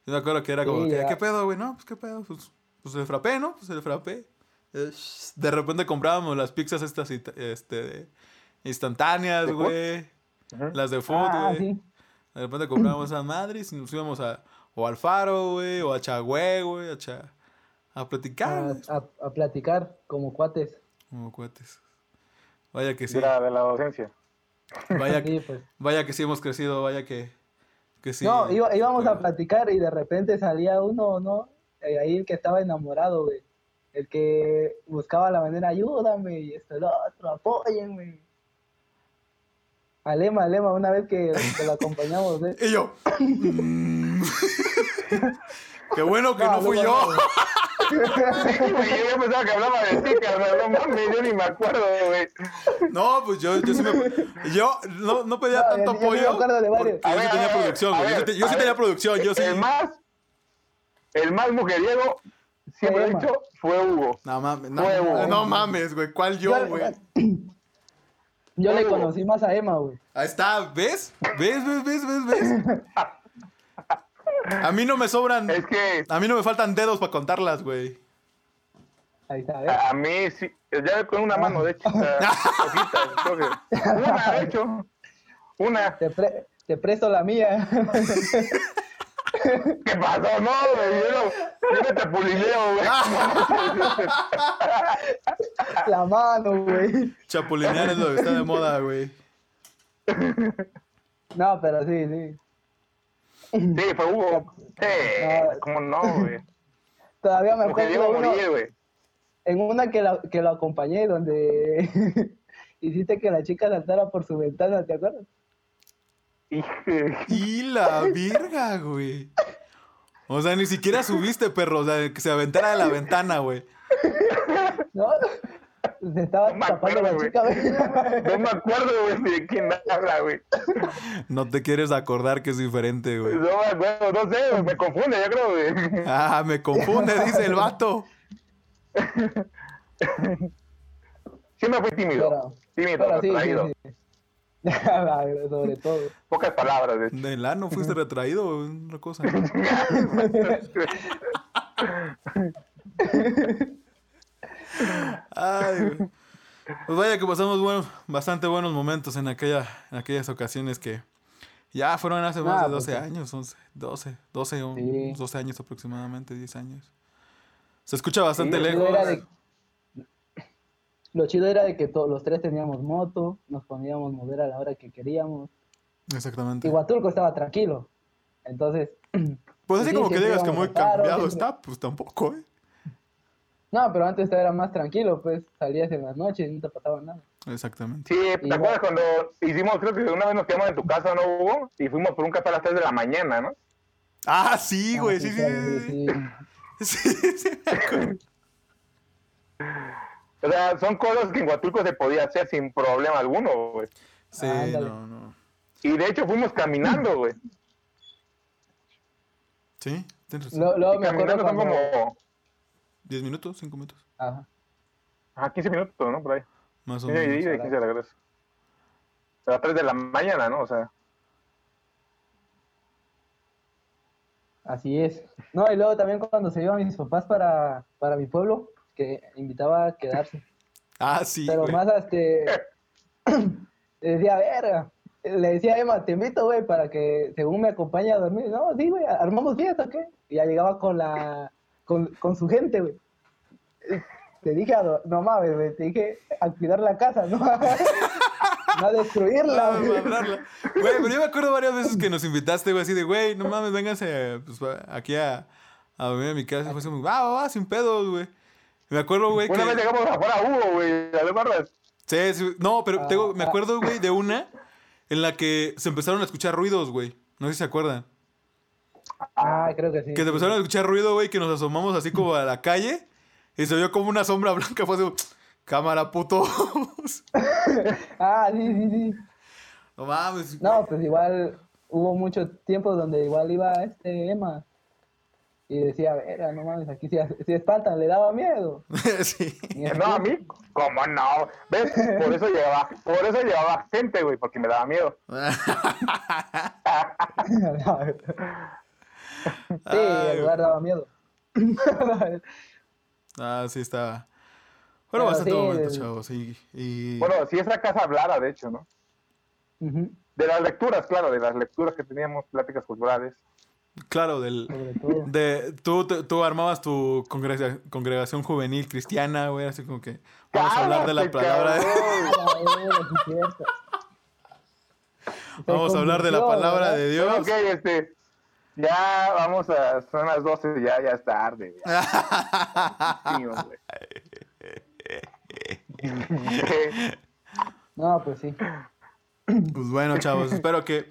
Yo me acuerdo que era como, Sí. ¿qué pedo, güey? No, pues qué pedo, pues, pues el frappé, ¿no? Pues el frappé. De repente comprábamos las pizzas estas este, instantáneas, güey. Las de food, Ah, güey. sí. De repente comprábamos esas madres y nos íbamos a, o al faro, güey, o a Chagüe, güey, a, Cha- a platicar, A, güey, a- a platicar como cuates. como cuates. Vaya que sí, De, la, de la docencia. vaya, Sí, que, pues. vaya que sí hemos crecido, vaya que, que sí. no, iba- íbamos a platicar y de repente salía uno, ¿no? Eh, ahí el que estaba enamorado, güey. El que buscaba la manera, ayúdame, y esto, el otro, apóyenme. Alema, Alema, una vez que, que lo acompañamos, ¿eh? Y yo. mm. Qué bueno que No, no, fui no, yo. yo pensaba que hablaba de ti, carnal. No mames, yo ni me acuerdo, güey. No, pues yo, yo sí me. Yo no, no pedía No, tanto yo apoyo. acuerdo de varios. porque A yo sí tenía producción, güey. Yo, sí tenía producción, yo sí. El más, el más mujeriego, siempre he Emma. dicho, fue Hugo. No mames, no, mames, no mames, güey. ¿Cuál yo, güey? Yo le conocí más a Emma, güey. Ahí está, ¿ves? ¿Ves, ves, ves, ves, ves? A mí no me sobran. Es que A mí no me faltan dedos para contarlas, güey. Ahí está, ¿ves? a, a mí sí, ya con una mano, de hecho, una, de hecho, una. Te, pre- te presto la mía. ¿Qué pasó? No, güey, yo no, yo no te pulineo, güey. la mano, güey. Chapulinear es lo que está de moda, güey. No, pero sí, sí. Sí, fue Hugo. Sí, No. ¿cómo no, güey? Todavía me acuerdo güey. en una que, la, que lo acompañé, donde hiciste que la chica saltara por su ventana, ¿te acuerdas? Y la virga, güey. O sea, ni siquiera subiste, perro. O sea, que se aventara de la ventana, güey. ¿No? Se estaba No me tapando la acuerdo, chica, güey. No me acuerdo, güey, de quién habla, güey. No te quieres acordar que es diferente, güey. No me acuerdo, no sé, me confunde, yo creo, güey. Ah, me confunde, dice el vato. Siempre fui tímido. Pero, tímido, pero sí, sí, sí. Sobre todo. Pocas palabras, de hecho. Fuiste retraído, una cosa. Ay. Pues vaya que pasamos buenos, bastante buenos momentos en, aquella, en aquellas ocasiones que ya fueron hace más Ah, de pues 12 sí. años, 11, 12, 12, o Sí. 12 años aproximadamente, 10 años. Se escucha bastante Sí, lejos. era de, lo chido era de que todos los tres teníamos moto, nos podíamos mover a la hora que queríamos. Exactamente. Y Huatulco estaba tranquilo. Entonces, Pues así sí, como que digas que muy cambiado siempre- está, pues tampoco, ¿eh? no, pero antes era más tranquilo, pues salías en las noches y no te pasaba nada. Exactamente. Sí, ¿te acuerdas cuando hicimos, creo que una vez nos quedamos en tu casa, ¿no, Hugo? Y fuimos por un café a las 3 de la mañana, ¿no? Ah, sí, Ah, güey, sí, sí, sí, sí, sí, sí, me acuerdo. O sea, son cosas que en Huatulco se podía hacer sin problema alguno, güey. Sí, Ándale. no, no. Y de hecho fuimos caminando, güey. Sí, tienes razón. Lo- me caminando son cuando... como ¿10 minutos? ¿5 minutos? Ajá. ah, 15 minutos, ¿no? Por ahí. Más o 15 y menos. de 15 de regreso. A las 3 de la mañana, ¿no? O sea, Así es. No, y luego también cuando se iban mis papás para, para mi pueblo, que invitaba a quedarse. Ah, sí, Pero güey. más este le decía, verga. Le decía a Emma, te invito, güey, para que según me acompañe a dormir. No, sí, güey, armamos fiesta, ¿qué? Y ya llegaba con la, con, con su gente, güey. Te dije, a no mames, güey, te dije a cuidar la casa, no, no a destruirla, Ah, güey. Güey, pero yo me acuerdo varias veces que nos invitaste, güey, así de, güey, no mames, vénganse pues, aquí a, a dormir a mi casa. Fue así, va, va, sin pedos, güey. Me acuerdo, güey, una vez llegamos afuera a Hugo, güey. ¿Te acuerdas? Sí, sí, no, pero Ah, tengo- me ah. acuerdo, güey, de una en la que se empezaron a escuchar ruidos, güey. No sé si se acuerdan. Ah, creo que sí. Que se empezaron a escuchar ruido, güey, que nos asomamos así como a la calle y se vio como una sombra blanca. Fue así, cámara, puto. Ah, sí, sí, sí. No mames. No, pues igual hubo mucho tiempo donde igual iba este Emma y decía, verga, no mames, aquí si, si espantan, le daba miedo. sí. Y No, a mí, ¿cómo no? ¿Ves? Por eso llevaba, por eso llevaba gente, güey, porque me daba miedo. sí, Ay, el lugar daba miedo. ah, sí, estaba. Bueno, Pero bastante sí, momento, el- chavos. Sí. Y... Bueno, si esa casa hablara, de hecho, ¿no? De las lecturas, claro, de las lecturas que teníamos, pláticas culturales. Claro, del. Sobre todo. De, tú, tú, armabas tu congrega- congregación juvenil cristiana, güey, así como que vamos a hablar de la ¡Cállate, palabra de, cabrón! Vamos a hablar de la palabra ¿verdad? de Dios. Ok, este, ya vamos a, son las 12, ya, ya es tarde. No, pues sí. Pues bueno, chavos, espero que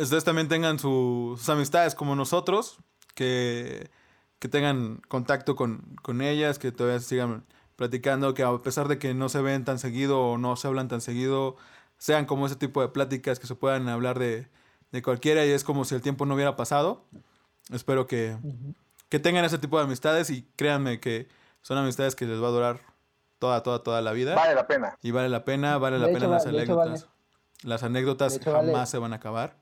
ustedes también tengan su- sus amistades como nosotros, que, que tengan contacto con, con ellas, que todavía sigan platicando, que a pesar de que no se ven tan seguido o no se hablan tan seguido, sean como ese tipo de pláticas que se puedan hablar de, de cualquiera y es como si el tiempo no hubiera pasado. Espero que, que tengan ese tipo de amistades y créanme que son amistades que les va a durar toda, toda, toda la vida. Vale la pena. Y vale la pena, vale la De pena hecho, las de hecho, anécdotas. vale. Las anécdotas hecho, jamás vale. se van a acabar.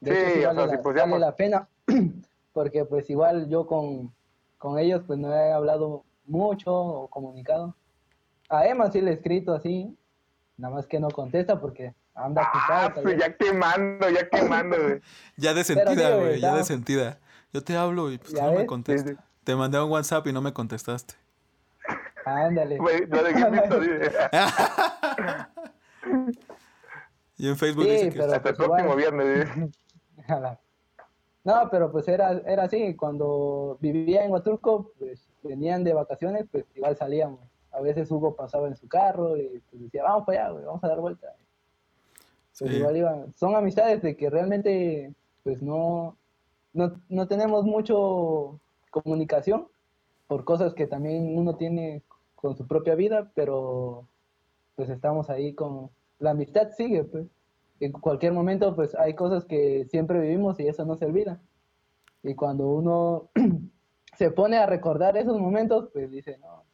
De Sí, hecho, sí o vale, sea, la, si pusiéramos- vale la pena, porque pues igual yo con, con ellos pues no he hablado mucho o comunicado. A Emma sí le he escrito así, nada más que no contesta porque anda Ah, tal pues ya quemando, ya quemando, güey. Ya de sentida, güey, ya de sentida. Yo te hablo y pues ¿Ya no me contestas. Sí, sí. Te mandé un WhatsApp y no me contestaste. Ándale. Lo. Y en Facebook Sí, dice que... Hasta el pues próximo viernes. No, pero pues era, era así, cuando vivía en Huatulco, pues venían de vacaciones, pues igual salíamos. A veces Hugo pasaba en su carro y pues decía, vamos para allá, güey, vamos a dar vuelta. Pues Sí. igual iban. Son amistades de que realmente, pues no, no, no tenemos mucho comunicación por cosas que también uno tiene con su propia vida, pero pues estamos ahí con... La amistad sigue, pues. En cualquier momento, pues hay cosas que siempre vivimos y eso no se olvida. Y cuando uno se pone a recordar esos momentos, pues dice, no,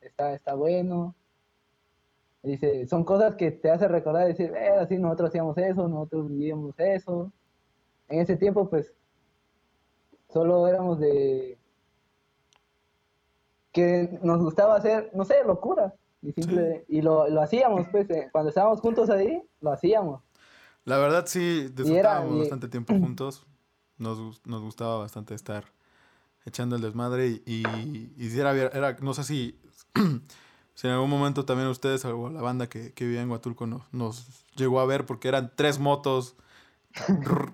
está, está bueno. Dice, son cosas que te hacen recordar y decir, eh, así nosotros hacíamos eso, nosotros vivíamos eso. En ese tiempo, pues, solo éramos de que nos gustaba hacer, no sé, locuras. Y, simple, y lo, lo hacíamos, pues, eh, cuando estábamos juntos ahí, lo hacíamos. La verdad sí, disfrutábamos bastante tiempo juntos. Nos, nos gustaba bastante estar echando el desmadre y, y, y era, era- no sé si, si en algún momento también ustedes o la banda que, que vivía en Huatulco nos, nos llegó a ver porque eran tres motos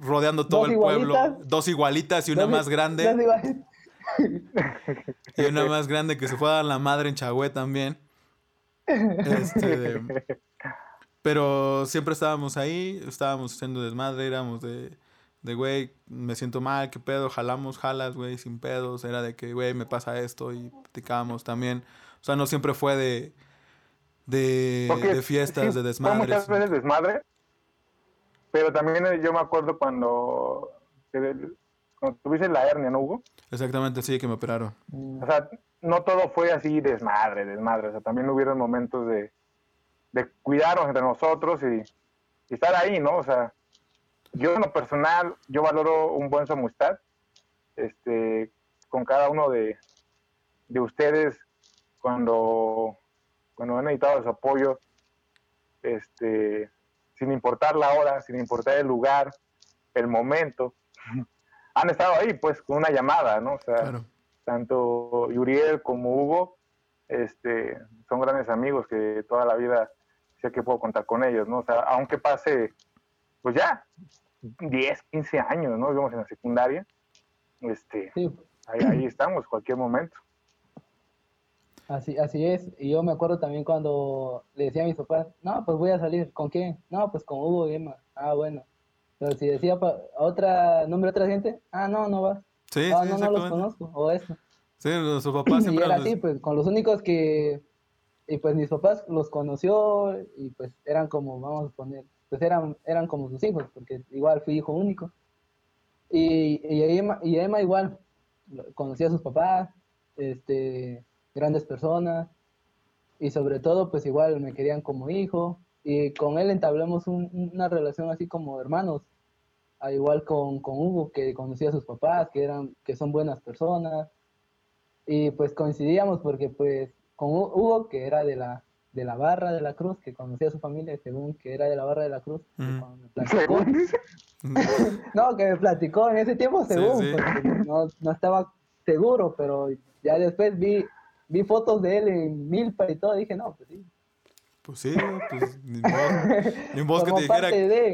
rodeando todo el pueblo, dos igualitas y una Dos- más grande. Y una más grande que se fue a dar la madre en Chagüe también. Este, pero siempre estábamos ahí, estábamos haciendo desmadre, éramos de, de, güey, me siento mal, qué pedo, jalamos, jalas, güey, sin pedos. Era de que, güey, me pasa esto y platicábamos también. O sea, no siempre fue de, de, fiestas, sí, de desmadres. muchas veces desmadre, pero también eh, yo me acuerdo cuando, cuando tuviste la hernia, ¿no, Hugo? Exactamente, sí, que me operaron. O sea, no todo fue así desmadre, desmadre. O sea, también hubieron momentos de, de cuidarnos entre nosotros y, y estar ahí, ¿no? O sea, yo en lo personal, yo valoro un buen su amistad este, con cada uno de, de ustedes cuando, cuando han necesitado su apoyo, este, sin importar la hora, sin importar el lugar, el momento. Han estado ahí, pues, con una llamada, ¿no? O sea, Claro. tanto Yuriel como Hugo este, son grandes amigos que toda la vida sé que puedo contar con ellos, ¿no? O sea, aunque pase, pues ya, 10, 15 años, ¿no? Vivimos en la secundaria, este, sí, ahí, ahí estamos, cualquier momento. así, así es. Y yo me acuerdo también cuando le decía a mis papás, no, pues voy a salir. ¿Con quién? No, pues con Hugo y Emma. Ah, bueno. Pero si decía pa- otra, nombre a otra gente, ah, no, no vas. Sí, ah, sí, no, no los conozco. O eso. Sí, sus papás Y siempre era nos- así, pues con los únicos que y pues mis papás los conoció y pues eran como, vamos a poner, pues eran, eran como sus hijos, porque igual fui hijo único. Y, y, Emma, y Emma igual, conocía a sus papás, este, grandes personas, y sobre todo pues igual me querían como hijo, y con él entablamos una relación así como hermanos, a igual con, con Hugo, que conocía a sus papás, que, eran, que son buenas personas, y pues coincidíamos porque pues con Hugo, que era de la, de la barra de la cruz, que conocía a su familia, según que era de la barra de la cruz, no, que me platicó en ese tiempo según, no, no, estaba seguro, pero ya después vi, vi fotos de él en Milpa y todo, dije, no, pues sí. Pues sí, pues ni vos, ni que te dijera,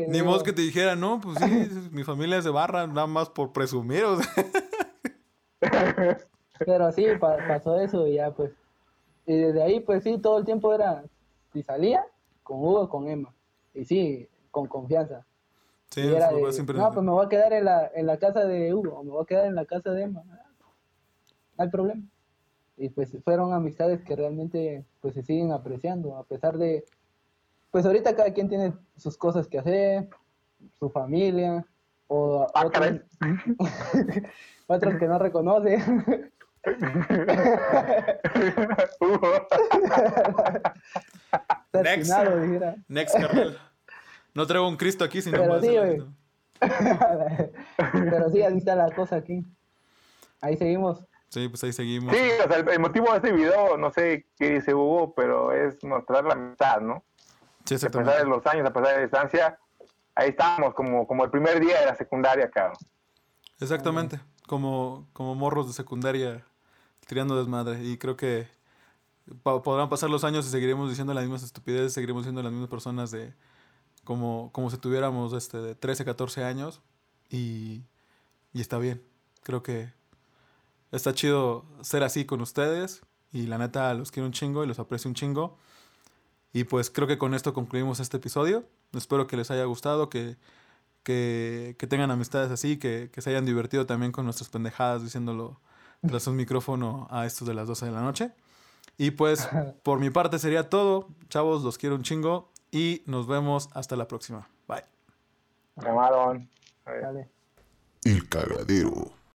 ni vos que te dijera, no, pues sí, mi familia es de barra, nada más por presumir, o sea. Pero sí, pasó eso y ya pues y desde ahí, pues sí, todo el tiempo era, si salía, con Hugo con Emma. Y sí, con confianza. Sí, era siempre... No, pues me voy a quedar en la, en la casa de Hugo, o me voy a quedar en la casa de Emma. No hay problema. Y pues fueron amistades que realmente pues se siguen apreciando, a pesar de, pues ahorita cada quien tiene sus cosas que hacer, su familia, o ah, otros, otros que no reconoce. Next. Next, carnal. No traigo un Cristo aquí, sino Pero sí, Pero sí, así está la cosa aquí. Ahí seguimos. Sí, pues ahí seguimos. Sí, o sea, el, motivo de este video, no sé qué dice Hugo, pero es mostrar la amistad, ¿no? Sí, exactamente. A pesar de los años, a pesar de la distancia, ahí estamos, como, como el primer día de la secundaria, cabrón. Exactamente, como, como morros de secundaria tirando desmadre. Y creo que podrán pasar los años y seguiremos diciendo las mismas estupideces, seguiremos siendo las mismas personas de como, como si tuviéramos este, de 13, 14 años. Y, y está bien. Creo que está chido ser así con ustedes. Y la neta los quiero un chingo y los aprecio un chingo. Y pues creo que con esto concluimos este episodio. Espero que les haya gustado, que, que, que tengan amistades así, que, que se hayan divertido también con nuestras pendejadas diciéndolo tras un micrófono a estos de las 12 de la noche. Y pues por mi parte sería todo. Chavos, los quiero un chingo y nos vemos hasta la próxima. Bye. Llamaron. El cagadero.